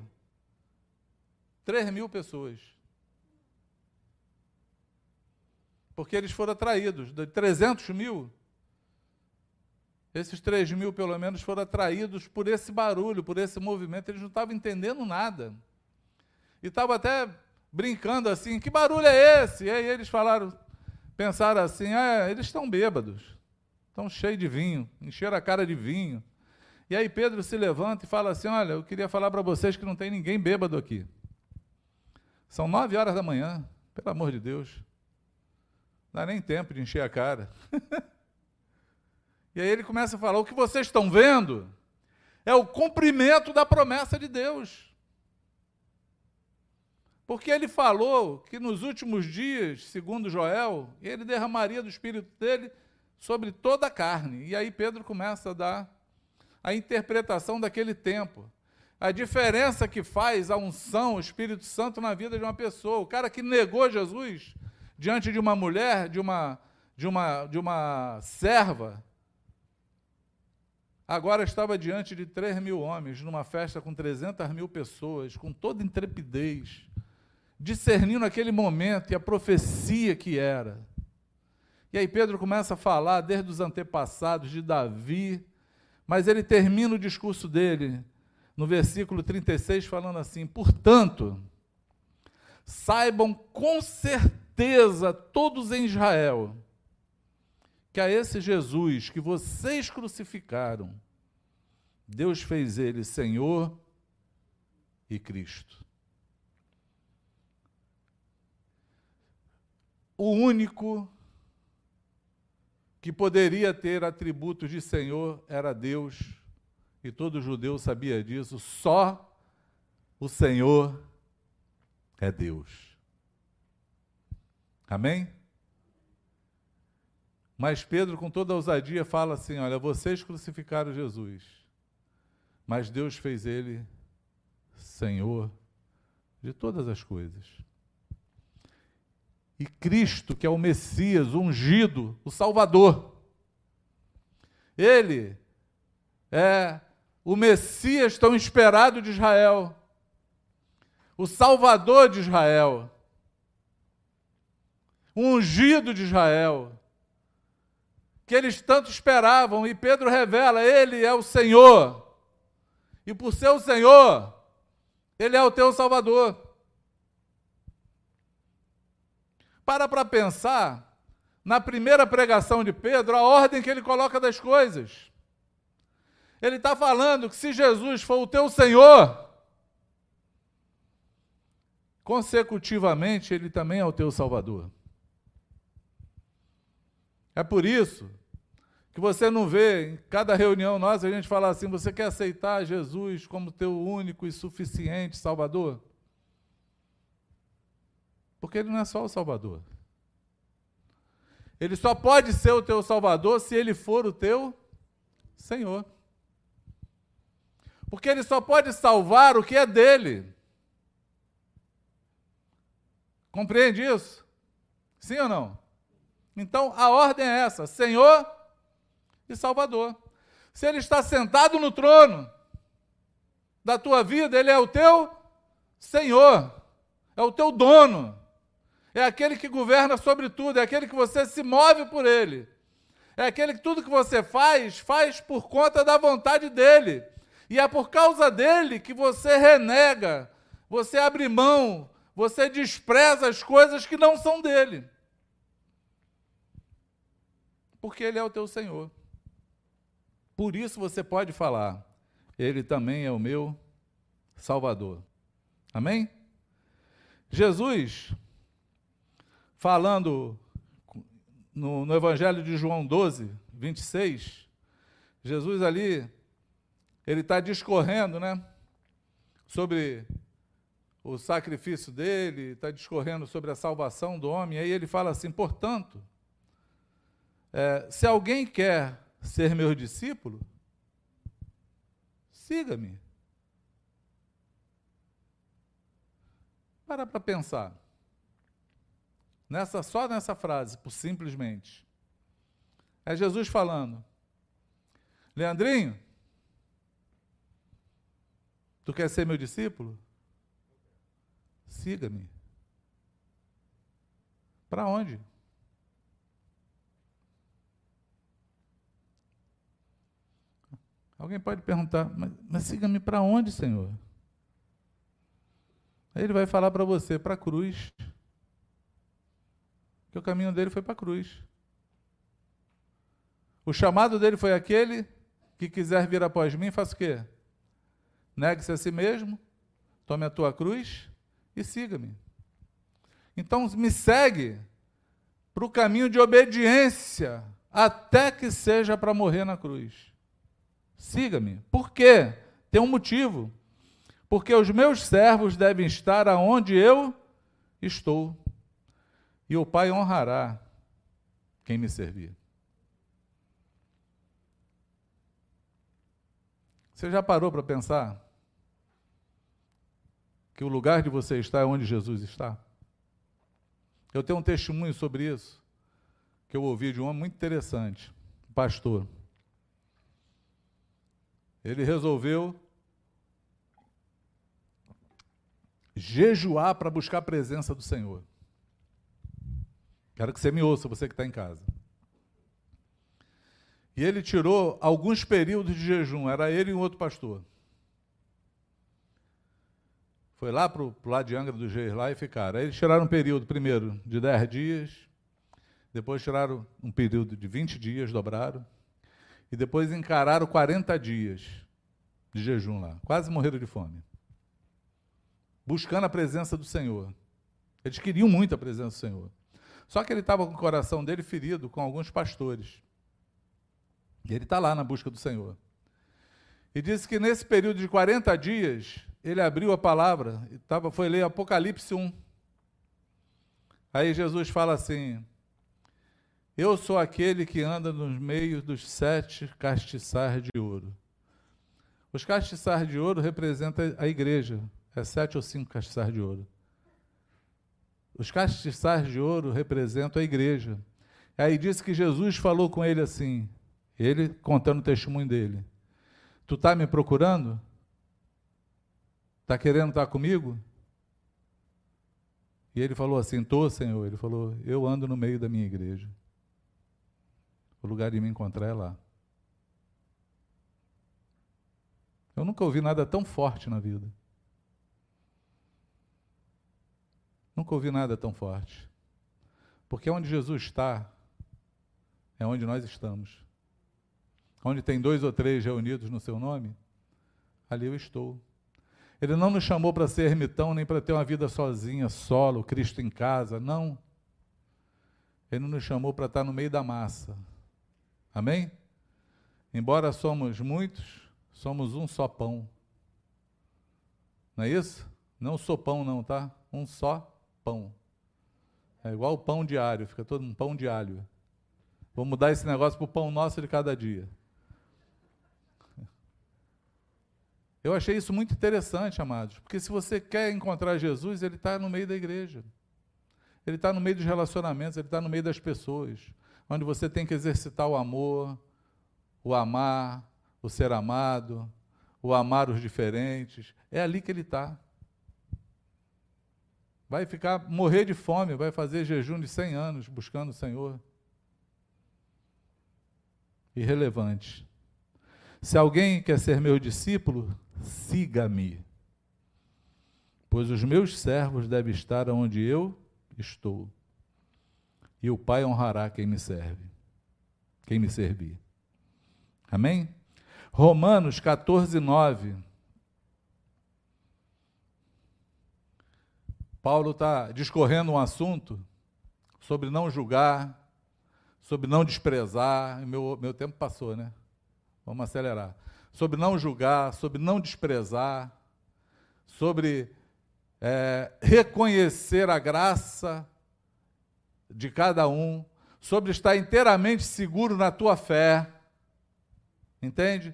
3 mil pessoas. Porque eles foram atraídos, de 300 mil, esses 3 mil, pelo menos, foram atraídos por esse barulho, por esse movimento. Eles não estavam entendendo nada. E estavam até brincando assim: que barulho é esse? E aí eles falaram, pensaram assim: ah, eles estão bêbados, estão cheios de vinho, encheram a cara de vinho. E aí Pedro se levanta e fala assim: olha, eu queria falar para vocês que não tem ninguém bêbado aqui. São nove horas da manhã, pelo amor de Deus. Não dá nem tempo de encher a cara. e aí ele começa a falar: o que vocês estão vendo é o cumprimento da promessa de Deus. Porque ele falou que nos últimos dias, segundo Joel, ele derramaria do espírito dele sobre toda a carne. E aí Pedro começa a dar a interpretação daquele tempo. A diferença que faz a unção, o Espírito Santo na vida de uma pessoa. O cara que negou Jesus diante de uma mulher, de uma, de uma, de uma serva, agora estava diante de 3 mil homens, numa festa com 300 mil pessoas, com toda intrepidez discernindo aquele momento e a profecia que era. E aí Pedro começa a falar desde os antepassados de Davi, mas ele termina o discurso dele no versículo 36 falando assim: "Portanto, saibam com certeza todos em Israel que a esse Jesus que vocês crucificaram, Deus fez ele Senhor e Cristo. o único que poderia ter atributos de Senhor era Deus, e todo judeu sabia disso, só o Senhor é Deus. Amém? Mas Pedro, com toda a ousadia, fala assim: Olha, vocês crucificaram Jesus, mas Deus fez ele Senhor de todas as coisas. E Cristo, que é o Messias, o ungido, o Salvador. Ele é o Messias tão esperado de Israel, o Salvador de Israel, o ungido de Israel, que eles tanto esperavam, e Pedro revela: Ele é o Senhor, e por ser o Senhor, Ele é o teu Salvador. Para para pensar na primeira pregação de Pedro, a ordem que ele coloca das coisas. Ele está falando que se Jesus for o teu Senhor, consecutivamente ele também é o teu Salvador. É por isso que você não vê em cada reunião nossa a gente falar assim: você quer aceitar Jesus como teu único e suficiente Salvador? Porque ele não é só o Salvador. Ele só pode ser o teu Salvador se ele for o teu Senhor. Porque ele só pode salvar o que é dele. Compreende isso? Sim ou não? Então a ordem é essa: Senhor e Salvador. Se ele está sentado no trono da tua vida, ele é o teu Senhor, é o teu dono é aquele que governa sobre tudo, é aquele que você se move por ele. É aquele que tudo que você faz, faz por conta da vontade dele. E é por causa dele que você renega, você abre mão, você despreza as coisas que não são dele. Porque ele é o teu Senhor. Por isso você pode falar, ele também é o meu Salvador. Amém? Jesus falando no, no Evangelho de João 12, 26, Jesus ali, ele está discorrendo, né? Sobre o sacrifício dele, está discorrendo sobre a salvação do homem, e aí ele fala assim: portanto, é, se alguém quer ser meu discípulo, siga-me. Para para pensar. Nessa, só nessa frase, por simplesmente. É Jesus falando. Leandrinho, tu quer ser meu discípulo? Siga-me. Para onde? Alguém pode perguntar, mas, mas siga-me para onde, Senhor? Aí ele vai falar para você, para a cruz. Que o caminho dele foi para a cruz. O chamado dele foi aquele que quiser vir após mim, faça o quê? Negue-se a si mesmo, tome a tua cruz e siga-me. Então me segue para o caminho de obediência, até que seja para morrer na cruz. Siga-me. Por quê? Tem um motivo. Porque os meus servos devem estar aonde eu estou. E o Pai honrará quem me servir. Você já parou para pensar que o lugar de você está é onde Jesus está? Eu tenho um testemunho sobre isso que eu ouvi de um homem muito interessante, um pastor. Ele resolveu jejuar para buscar a presença do Senhor. Quero que você me ouça, você que está em casa. E ele tirou alguns períodos de jejum, era ele e um outro pastor. Foi lá para o lado de Angra dos Reis lá e ficaram. Aí eles tiraram um período, primeiro, de 10 dias, depois tiraram um período de 20 dias, dobraram, e depois encararam 40 dias de jejum lá. Quase morreram de fome. Buscando a presença do Senhor. Eles queriam muito a presença do Senhor. Só que ele estava com o coração dele ferido com alguns pastores. E ele está lá na busca do Senhor. E disse que nesse período de 40 dias, ele abriu a palavra, e tava, foi ler Apocalipse 1. Aí Jesus fala assim: Eu sou aquele que anda nos meios dos sete castiçais de ouro. Os castiçais de ouro representam a igreja, é sete ou cinco castiçais de ouro. Os castiçais de ouro representam a igreja. Aí diz que Jesus falou com ele assim: ele contando o testemunho dele. Tu está me procurando? Está querendo estar comigo? E ele falou assim: Estou, Senhor. Ele falou: Eu ando no meio da minha igreja. O lugar de me encontrar é lá. Eu nunca ouvi nada tão forte na vida. Nunca ouvi nada tão forte. Porque onde Jesus está, é onde nós estamos onde tem dois ou três reunidos no seu nome, ali eu estou. Ele não nos chamou para ser ermitão, nem para ter uma vida sozinha, solo, Cristo em casa, não. Ele nos chamou para estar no meio da massa. Amém? Embora somos muitos, somos um só pão. Não é isso? Não sopão não, tá? Um só pão. É igual o pão diário, fica todo um pão diário. Vou mudar esse negócio para o pão nosso de cada dia. Eu achei isso muito interessante, amados, porque se você quer encontrar Jesus, ele está no meio da igreja. Ele está no meio dos relacionamentos, ele está no meio das pessoas, onde você tem que exercitar o amor, o amar, o ser amado, o amar os diferentes. É ali que ele está. Vai ficar, morrer de fome, vai fazer jejum de 100 anos buscando o Senhor. Irrelevante. Se alguém quer ser meu discípulo, siga-me. Pois os meus servos devem estar onde eu estou. E o Pai honrará quem me serve, quem me servir. Amém? Romanos 14, 9. Paulo está discorrendo um assunto sobre não julgar, sobre não desprezar. Meu, meu tempo passou, né? Vamos acelerar. Sobre não julgar, sobre não desprezar, sobre é, reconhecer a graça de cada um, sobre estar inteiramente seguro na tua fé. Entende?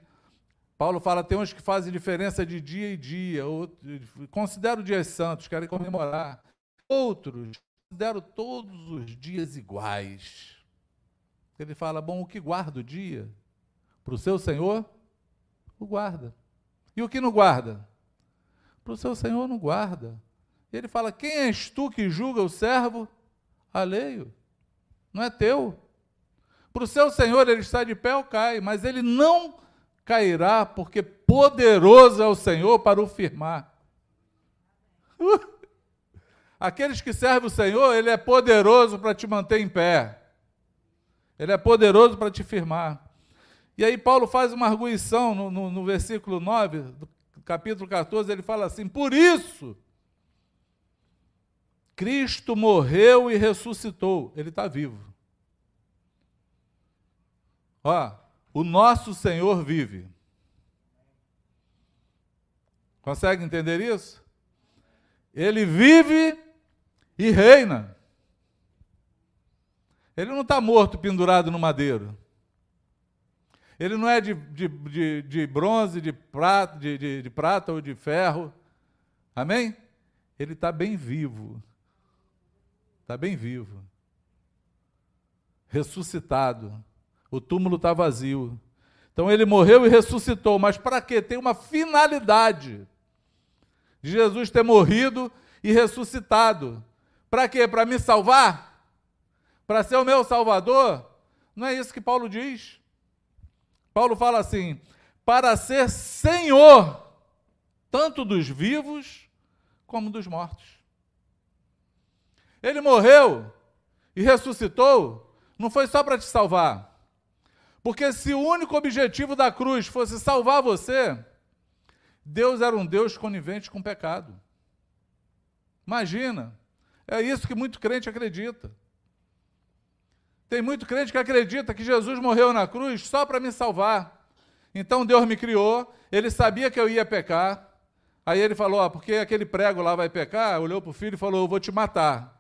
Paulo fala: tem uns que fazem diferença de dia e dia, outros, considero dias santos, querem comemorar. Outros consideram todos os dias iguais. Ele fala: bom, o que guarda o dia para o seu Senhor, o guarda. E o que não guarda? Para o seu Senhor não guarda. Ele fala: quem és tu que julga o servo alheio? Não é teu. Para o seu Senhor ele está de pé ou cai, mas ele não cairá, porque poderoso é o Senhor para o firmar. Uh! Aqueles que servem o Senhor, ele é poderoso para te manter em pé. Ele é poderoso para te firmar. E aí Paulo faz uma arguição no, no, no versículo 9, do capítulo 14, ele fala assim: Por isso, Cristo morreu e ressuscitou. Ele está vivo. Ó, o nosso Senhor vive. Consegue entender isso? Ele vive e reina. Ele não está morto pendurado no madeiro. Ele não é de, de, de, de bronze, de prata, de, de, de prata ou de ferro. Amém? Ele está bem vivo. Está bem vivo. Ressuscitado. O túmulo está vazio. Então ele morreu e ressuscitou, mas para quê? Tem uma finalidade de Jesus ter morrido e ressuscitado. Para quê? Para me salvar? Para ser o meu salvador? Não é isso que Paulo diz. Paulo fala assim: para ser senhor, tanto dos vivos como dos mortos. Ele morreu e ressuscitou, não foi só para te salvar. Porque se o único objetivo da cruz fosse salvar você, Deus era um Deus conivente com o pecado. Imagina, é isso que muito crente acredita. Tem muito crente que acredita que Jesus morreu na cruz só para me salvar. Então Deus me criou, ele sabia que eu ia pecar. Aí ele falou: ó, porque aquele prego lá vai pecar, olhou para o filho e falou: Eu vou te matar,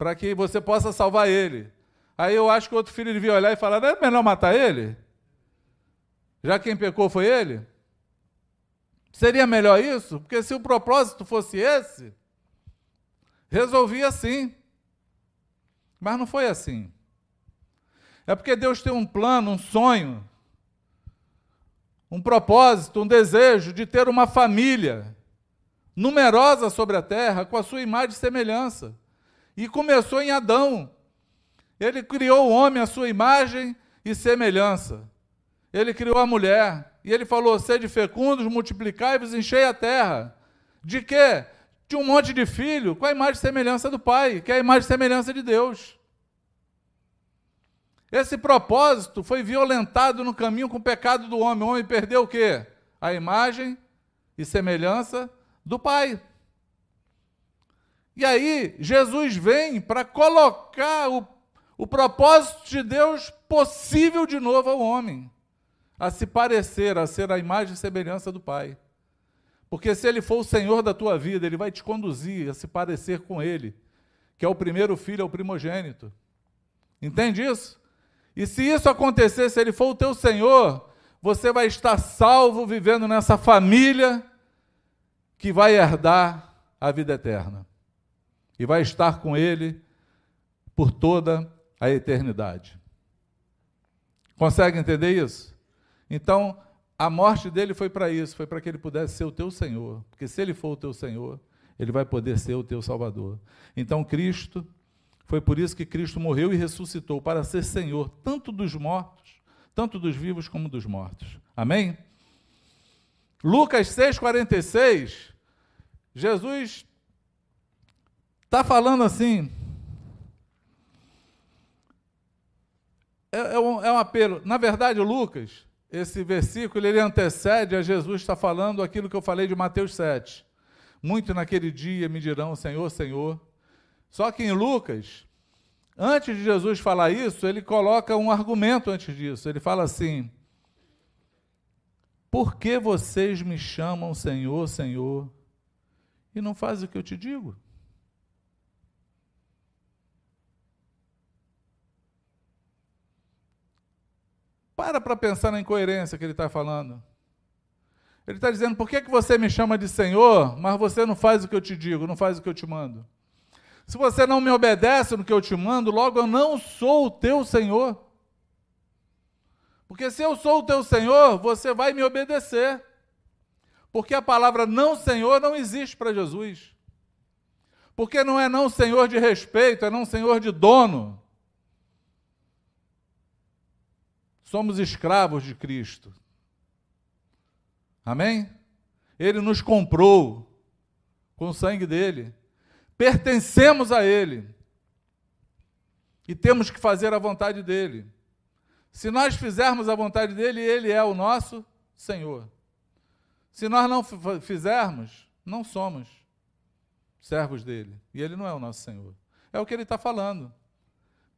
para que você possa salvar ele. Aí eu acho que outro filho devia olhar e falar: não é melhor matar ele? Já quem pecou foi ele? Seria melhor isso? Porque se o propósito fosse esse, resolvia assim. Mas não foi assim. É porque Deus tem um plano, um sonho, um propósito, um desejo de ter uma família numerosa sobre a terra, com a sua imagem e semelhança. E começou em Adão. Ele criou o homem à sua imagem e semelhança. Ele criou a mulher. E ele falou: sede fecundos, multiplicai-vos, enchei a terra. De quê? De um monte de filho com a imagem e semelhança do Pai, que é a imagem e semelhança de Deus. Esse propósito foi violentado no caminho com o pecado do homem. O homem perdeu o quê? A imagem e semelhança do Pai. E aí, Jesus vem para colocar o o propósito de Deus possível de novo ao homem, a se parecer, a ser a imagem e semelhança do Pai. Porque se Ele for o Senhor da tua vida, Ele vai te conduzir a se parecer com Ele, que é o primeiro filho, é o primogênito. Entende isso? E se isso acontecer, se Ele for o teu Senhor, você vai estar salvo vivendo nessa família que vai herdar a vida eterna. E vai estar com Ele por toda a eternidade. Consegue entender isso? Então, a morte dele foi para isso, foi para que ele pudesse ser o teu Senhor. Porque se ele for o teu Senhor, ele vai poder ser o teu Salvador. Então, Cristo, foi por isso que Cristo morreu e ressuscitou, para ser Senhor, tanto dos mortos, tanto dos vivos como dos mortos. Amém? Lucas 6,46, Jesus está falando assim, é, é, um, é um apelo. Na verdade, Lucas, esse versículo, ele antecede a Jesus está falando aquilo que eu falei de Mateus 7. Muito naquele dia me dirão, Senhor, Senhor. Só que em Lucas, antes de Jesus falar isso, ele coloca um argumento antes disso. Ele fala assim: Por que vocês me chamam Senhor, Senhor, e não fazem o que eu te digo? Para para pensar na incoerência que ele está falando. Ele está dizendo: por que, que você me chama de Senhor, mas você não faz o que eu te digo, não faz o que eu te mando? Se você não me obedece no que eu te mando, logo eu não sou o teu Senhor. Porque se eu sou o teu Senhor, você vai me obedecer. Porque a palavra não Senhor não existe para Jesus. Porque não é não Senhor de respeito, é não Senhor de dono. Somos escravos de Cristo. Amém? Ele nos comprou com o sangue dele. Pertencemos a ele. E temos que fazer a vontade dele. Se nós fizermos a vontade dele, ele é o nosso Senhor. Se nós não fizermos, não somos servos dele. E ele não é o nosso Senhor. É o que ele está falando.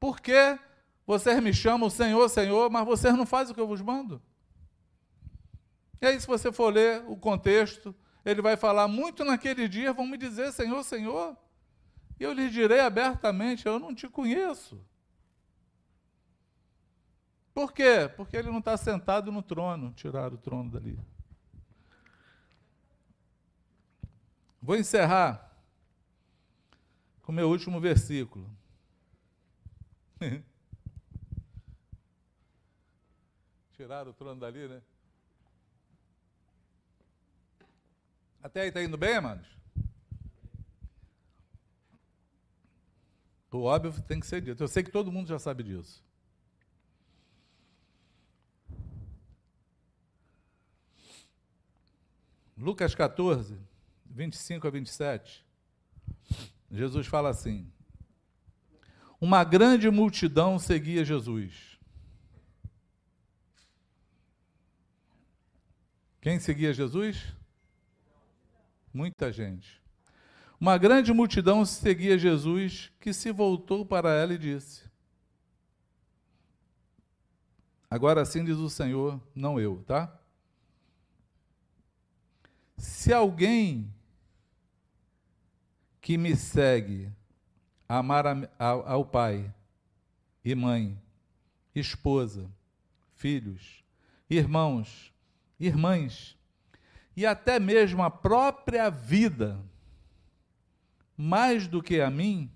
Por que vocês me chamam Senhor, Senhor, mas vocês não fazem o que eu vos mando. E aí, se você for ler o contexto, ele vai falar: muito naquele dia vão me dizer Senhor, Senhor. E eu lhes direi abertamente: eu não te conheço. Por quê? Porque ele não está sentado no trono, tirar o trono dali. Vou encerrar com o meu último versículo. Tiraram o trono dali, né? Até aí está indo bem, amados? O óbvio tem que ser dito. Eu sei que todo mundo já sabe disso. Lucas 14, 25 a 27. Jesus fala assim: Uma grande multidão seguia Jesus. Quem seguia Jesus? Muita gente. Uma grande multidão seguia Jesus, que se voltou para ela e disse: Agora sim diz o Senhor, não eu, tá? Se alguém que me segue amar ao pai e mãe, esposa, filhos, irmãos, irmãs, e até mesmo a própria vida, mais do que a mim,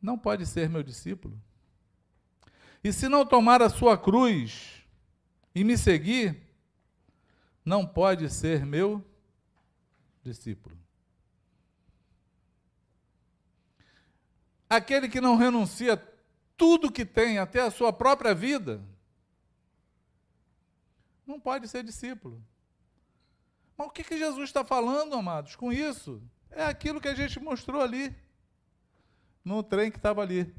não pode ser meu discípulo. E se não tomar a sua cruz e me seguir, não pode ser meu discípulo. Aquele que não renuncia tudo que tem, até a sua própria vida, não pode ser discípulo. Mas o que, que Jesus está falando, amados, com isso? É aquilo que a gente mostrou ali, no trem que estava ali.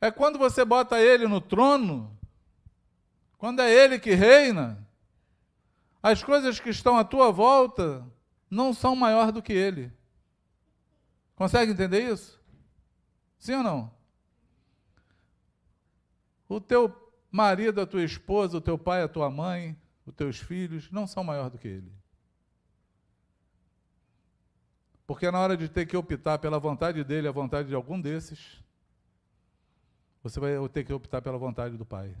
É quando você bota ele no trono, quando é ele que reina, as coisas que estão à tua volta não são maior do que ele. Consegue entender isso? Sim ou não? O teu marido, a tua esposa, o teu pai, a tua mãe, os teus filhos, não são maior do que ele. Porque na hora de ter que optar pela vontade dele, a vontade de algum desses, você vai ter que optar pela vontade do Pai,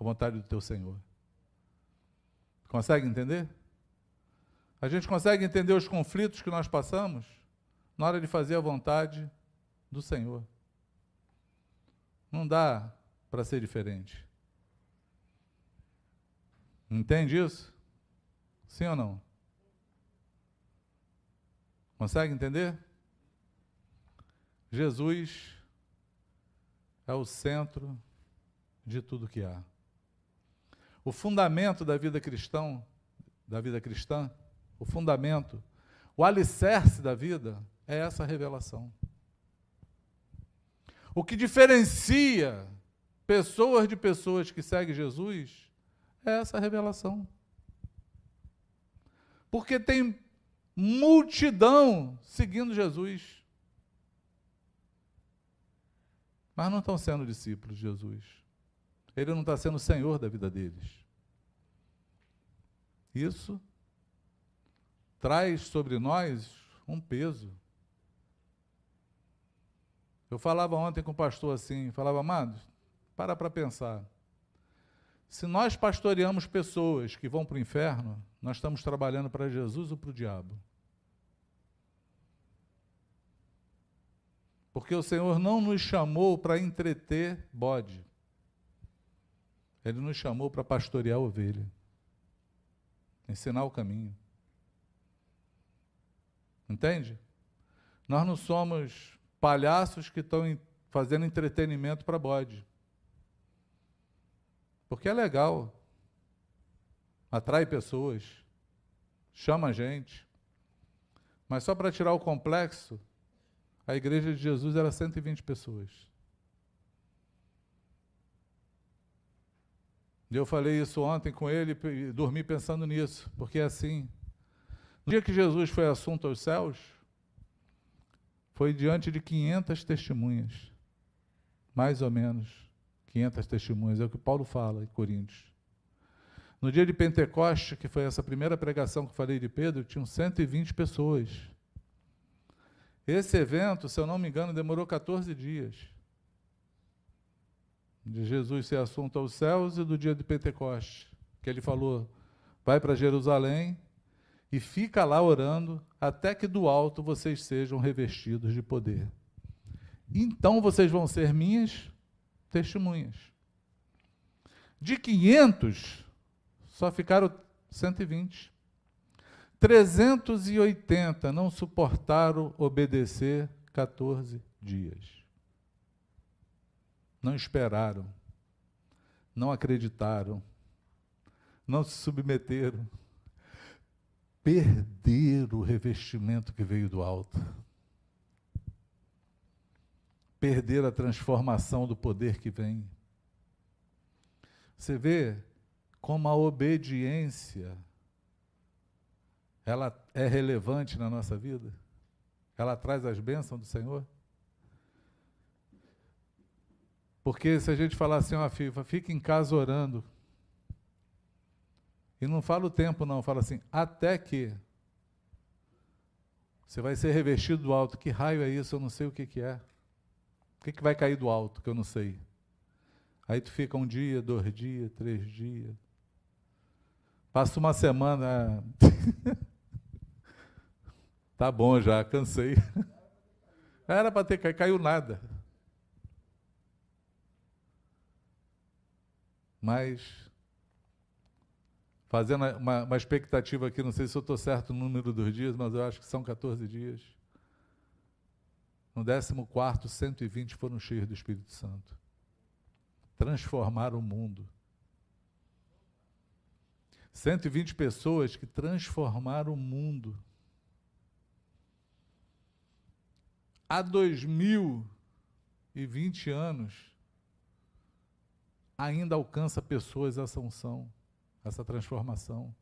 a vontade do teu Senhor. Consegue entender? A gente consegue entender os conflitos que nós passamos na hora de fazer a vontade do Senhor. Não dá para ser diferente. Entende isso? Sim ou não? Consegue entender? Jesus é o centro de tudo que há. O fundamento da vida cristã, da vida cristã, o fundamento, o alicerce da vida é essa revelação. O que diferencia pessoas de pessoas que seguem Jesus é essa revelação. Porque tem multidão seguindo Jesus. mas não estão sendo discípulos de Jesus. Ele não está sendo o Senhor da vida deles. Isso traz sobre nós um peso. Eu falava ontem com o pastor assim, falava, amado, para para pensar. Se nós pastoreamos pessoas que vão para o inferno, nós estamos trabalhando para Jesus ou para o diabo? Porque o Senhor não nos chamou para entreter bode. Ele nos chamou para pastorear ovelha, ensinar o caminho. Entende? Nós não somos palhaços que estão fazendo entretenimento para bode. Porque é legal. Atrai pessoas. Chama gente. Mas só para tirar o complexo, a igreja de Jesus era 120 pessoas. Eu falei isso ontem com ele e dormi pensando nisso, porque é assim. No dia que Jesus foi assunto aos céus, foi diante de 500 testemunhas, mais ou menos. 500 testemunhas, é o que Paulo fala em Coríntios. No dia de Pentecoste, que foi essa primeira pregação que eu falei de Pedro, tinham 120 pessoas. Esse evento, se eu não me engano, demorou 14 dias. De Jesus ser assunto aos céus e do dia de Pentecoste, que ele falou: vai para Jerusalém e fica lá orando até que do alto vocês sejam revestidos de poder. Então vocês vão ser minhas testemunhas. De 500, só ficaram 120. 380 não suportaram obedecer 14 dias. Não esperaram, não acreditaram, não se submeteram. Perderam o revestimento que veio do alto perder a transformação do poder que vem. Você vê como a obediência ela é relevante na nossa vida? Ela traz as bênçãos do Senhor? Porque se a gente falar assim, ó, FIFA, fica em casa orando. E não fala o tempo, não, fala assim, até que você vai ser revestido do alto. Que raio é isso? Eu não sei o que, que é. O que, que vai cair do alto, que eu não sei? Aí tu fica um dia, dois dias, três dias. Passa uma semana. tá bom já, cansei. Era para ter caído, caiu nada. Mas, fazendo uma, uma expectativa aqui, não sei se eu estou certo no número dos dias, mas eu acho que são 14 dias. No 14, 120 foram cheios do Espírito Santo. Transformaram o mundo. 120 pessoas que transformaram o mundo. Há 2020 anos, ainda alcança pessoas essa unção, essa transformação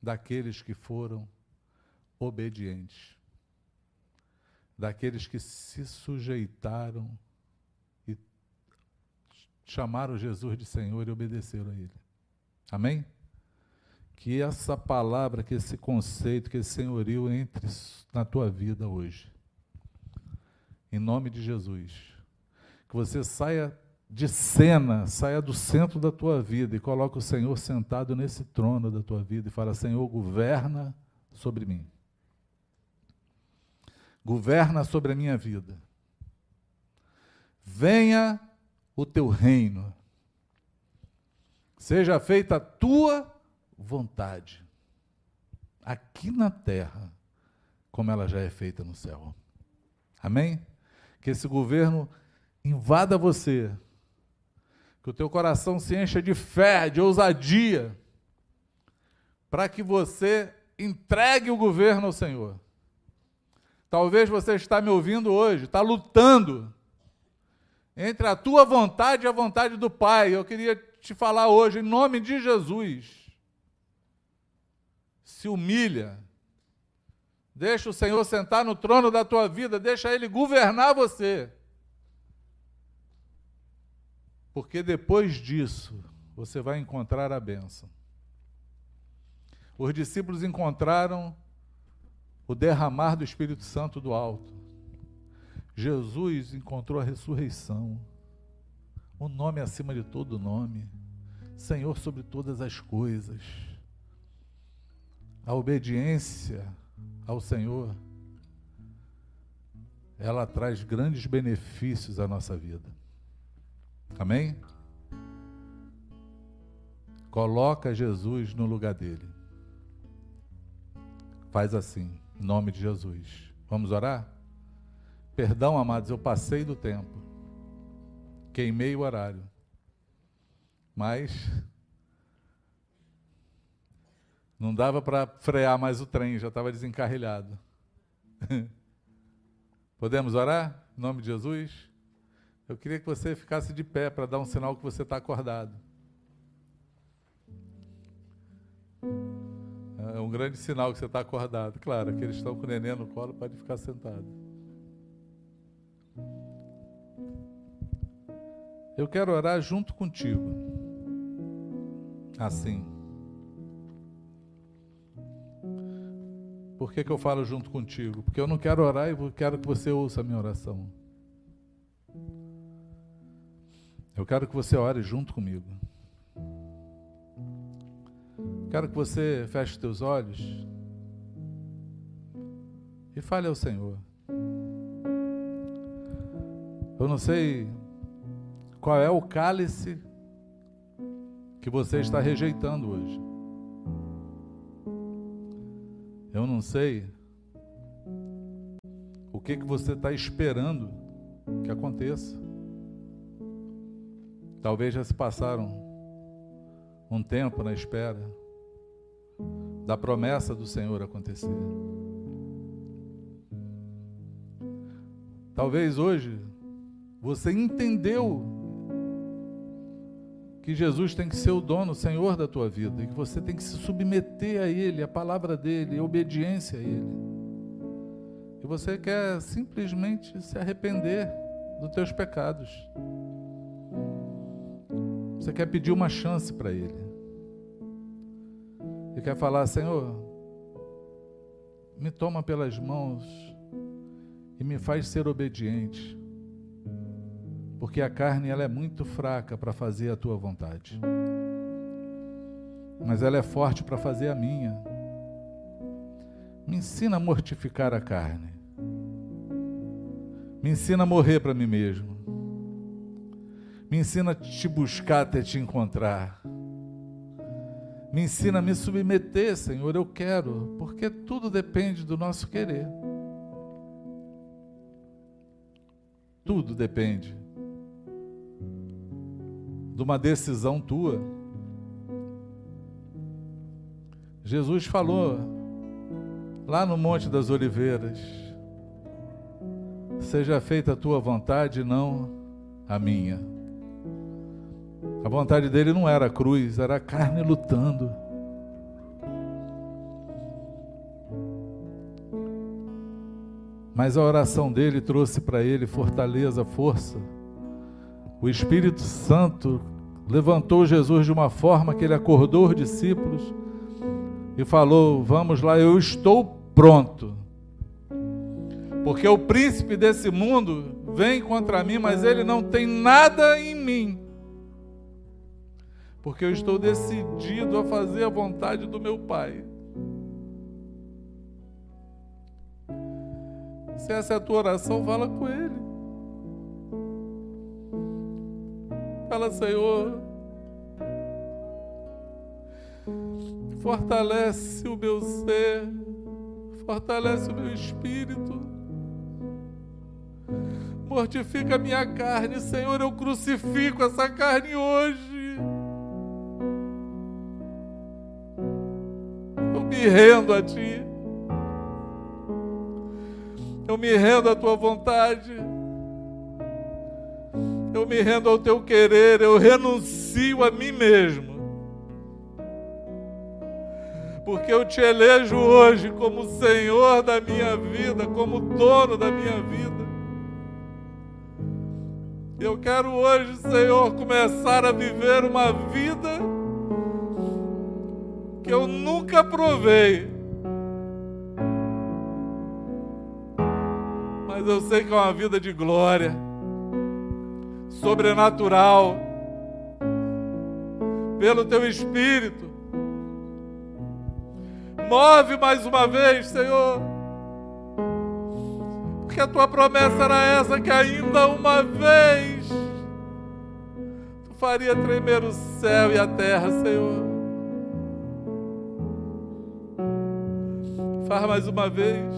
daqueles que foram obedientes daqueles que se sujeitaram e chamaram Jesus de Senhor e obedeceram a Ele. Amém? Que essa palavra, que esse conceito, que esse senhorio entre na tua vida hoje. Em nome de Jesus. Que você saia de cena, saia do centro da tua vida e coloque o Senhor sentado nesse trono da tua vida e fala: Senhor, governa sobre mim governa sobre a minha vida. Venha o teu reino. Seja feita a tua vontade, aqui na terra, como ela já é feita no céu. Amém? Que esse governo invada você, que o teu coração se encha de fé, de ousadia, para que você entregue o governo ao Senhor. Talvez você está me ouvindo hoje, está lutando entre a tua vontade e a vontade do Pai. Eu queria te falar hoje, em nome de Jesus. Se humilha. Deixa o Senhor sentar no trono da tua vida, deixa Ele governar você. Porque depois disso, você vai encontrar a bênção. Os discípulos encontraram o derramar do Espírito Santo do alto. Jesus encontrou a ressurreição, o nome acima de todo nome, Senhor sobre todas as coisas. A obediência ao Senhor, ela traz grandes benefícios à nossa vida. Amém? Coloca Jesus no lugar dele. Faz assim, em nome de Jesus. Vamos orar? Perdão, amados, eu passei do tempo. Queimei o horário. Mas não dava para frear mais o trem, já estava desencarrilhado. Podemos orar? Em nome de Jesus? Eu queria que você ficasse de pé para dar um sinal que você está acordado. É um grande sinal que você está acordado. Claro, aqueles que estão com o neném no colo pode ficar sentado. Eu quero orar junto contigo. Assim. Por que, que eu falo junto contigo? Porque eu não quero orar e quero que você ouça a minha oração. Eu quero que você ore junto comigo. Quero que você feche os teus olhos e fale ao Senhor. Eu não sei qual é o cálice que você está rejeitando hoje. Eu não sei o que, que você está esperando que aconteça. Talvez já se passaram um tempo na espera da promessa do Senhor acontecer. Talvez hoje você entendeu que Jesus tem que ser o dono, o Senhor da tua vida, e que você tem que se submeter a Ele, a palavra dEle, a obediência a Ele. E você quer simplesmente se arrepender dos teus pecados. Você quer pedir uma chance para Ele. E quer falar, Senhor, me toma pelas mãos e me faz ser obediente. Porque a carne ela é muito fraca para fazer a tua vontade. Mas ela é forte para fazer a minha. Me ensina a mortificar a carne. Me ensina a morrer para mim mesmo. Me ensina a te buscar até te encontrar. Me ensina a me submeter, Senhor, eu quero, porque tudo depende do nosso querer. Tudo depende de uma decisão tua. Jesus falou lá no Monte das Oliveiras: Seja feita a tua vontade, não a minha. A vontade dele não era a cruz, era a carne lutando. Mas a oração dele trouxe para ele fortaleza, força. O Espírito Santo levantou Jesus de uma forma que ele acordou os discípulos e falou: Vamos lá, eu estou pronto. Porque o príncipe desse mundo vem contra mim, mas ele não tem nada em mim porque eu estou decidido a fazer a vontade do meu Pai. Se essa é a tua oração, fala com Ele. Fala, Senhor, fortalece o meu ser, fortalece o meu espírito, mortifica a minha carne, Senhor. Eu crucifico essa carne hoje. Me rendo a Ti. Eu me rendo à Tua vontade. Eu me rendo ao Teu querer. Eu renuncio a mim mesmo. Porque eu te elejo hoje como Senhor da minha vida, como dono da minha vida. Eu quero hoje, Senhor, começar a viver uma vida que eu nunca provei. Mas eu sei que é uma vida de glória, sobrenatural, pelo Teu Espírito. Move mais uma vez, Senhor porque a tua promessa era essa que ainda uma vez tu faria tremer o céu e a terra, Senhor. Faz mais uma vez.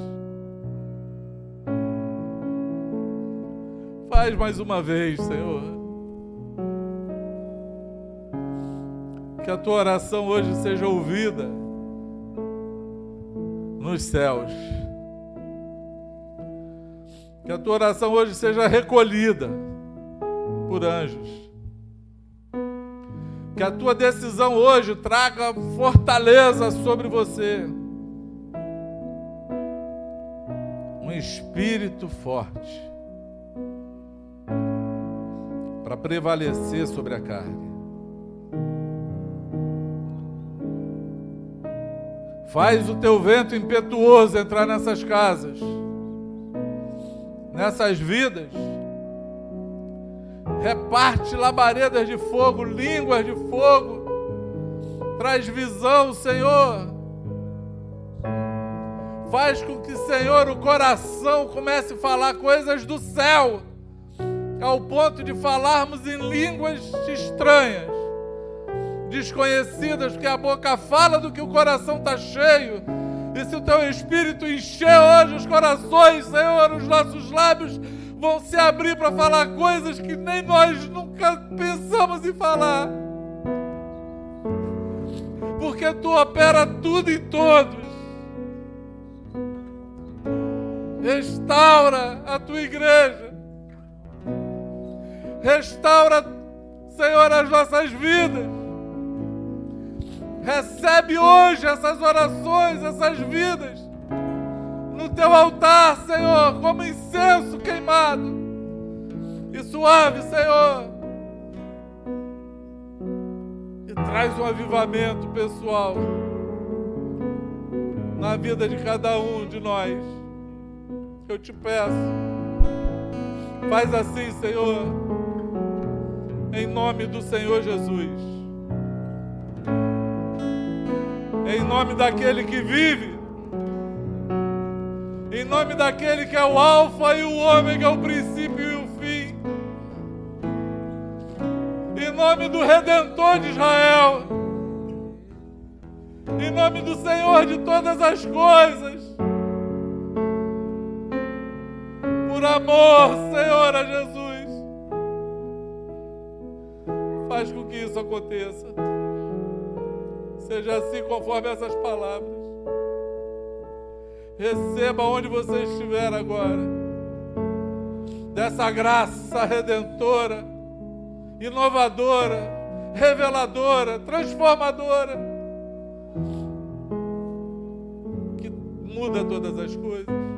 Faz mais uma vez, Senhor. Que a tua oração hoje seja ouvida nos céus. Que a tua oração hoje seja recolhida por anjos. Que a tua decisão hoje traga fortaleza sobre você. Um espírito forte para prevalecer sobre a carne. Faz o teu vento impetuoso entrar nessas casas nessas vidas. Reparte labaredas de fogo, línguas de fogo. Traz visão, Senhor. Faz com que, Senhor, o coração comece a falar coisas do céu, ao ponto de falarmos em línguas estranhas, desconhecidas, porque a boca fala do que o coração está cheio e se o teu espírito encher hoje os corações, Senhor, os nossos lábios vão se abrir para falar coisas que nem nós nunca pensamos em falar. Porque tu opera tudo em todos. Restaura a tua igreja. Restaura, Senhor, as nossas vidas. Recebe hoje essas orações, essas vidas, no teu altar, Senhor, como incenso queimado e suave, Senhor. E traz um avivamento pessoal na vida de cada um de nós. Eu te peço, faz assim, Senhor, em nome do Senhor Jesus. em nome daquele que vive, em nome daquele que é o Alfa e o Ômega, o princípio e o fim, em nome do Redentor de Israel, em nome do Senhor de todas as coisas, por amor, Senhor, a Jesus, faz com que isso aconteça. Seja assim conforme essas palavras. Receba onde você estiver agora. Dessa graça redentora, inovadora, reveladora, transformadora. Que muda todas as coisas.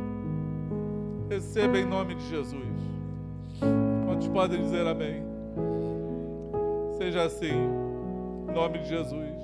Receba em nome de Jesus. Quantos podem dizer amém? Seja assim, em nome de Jesus.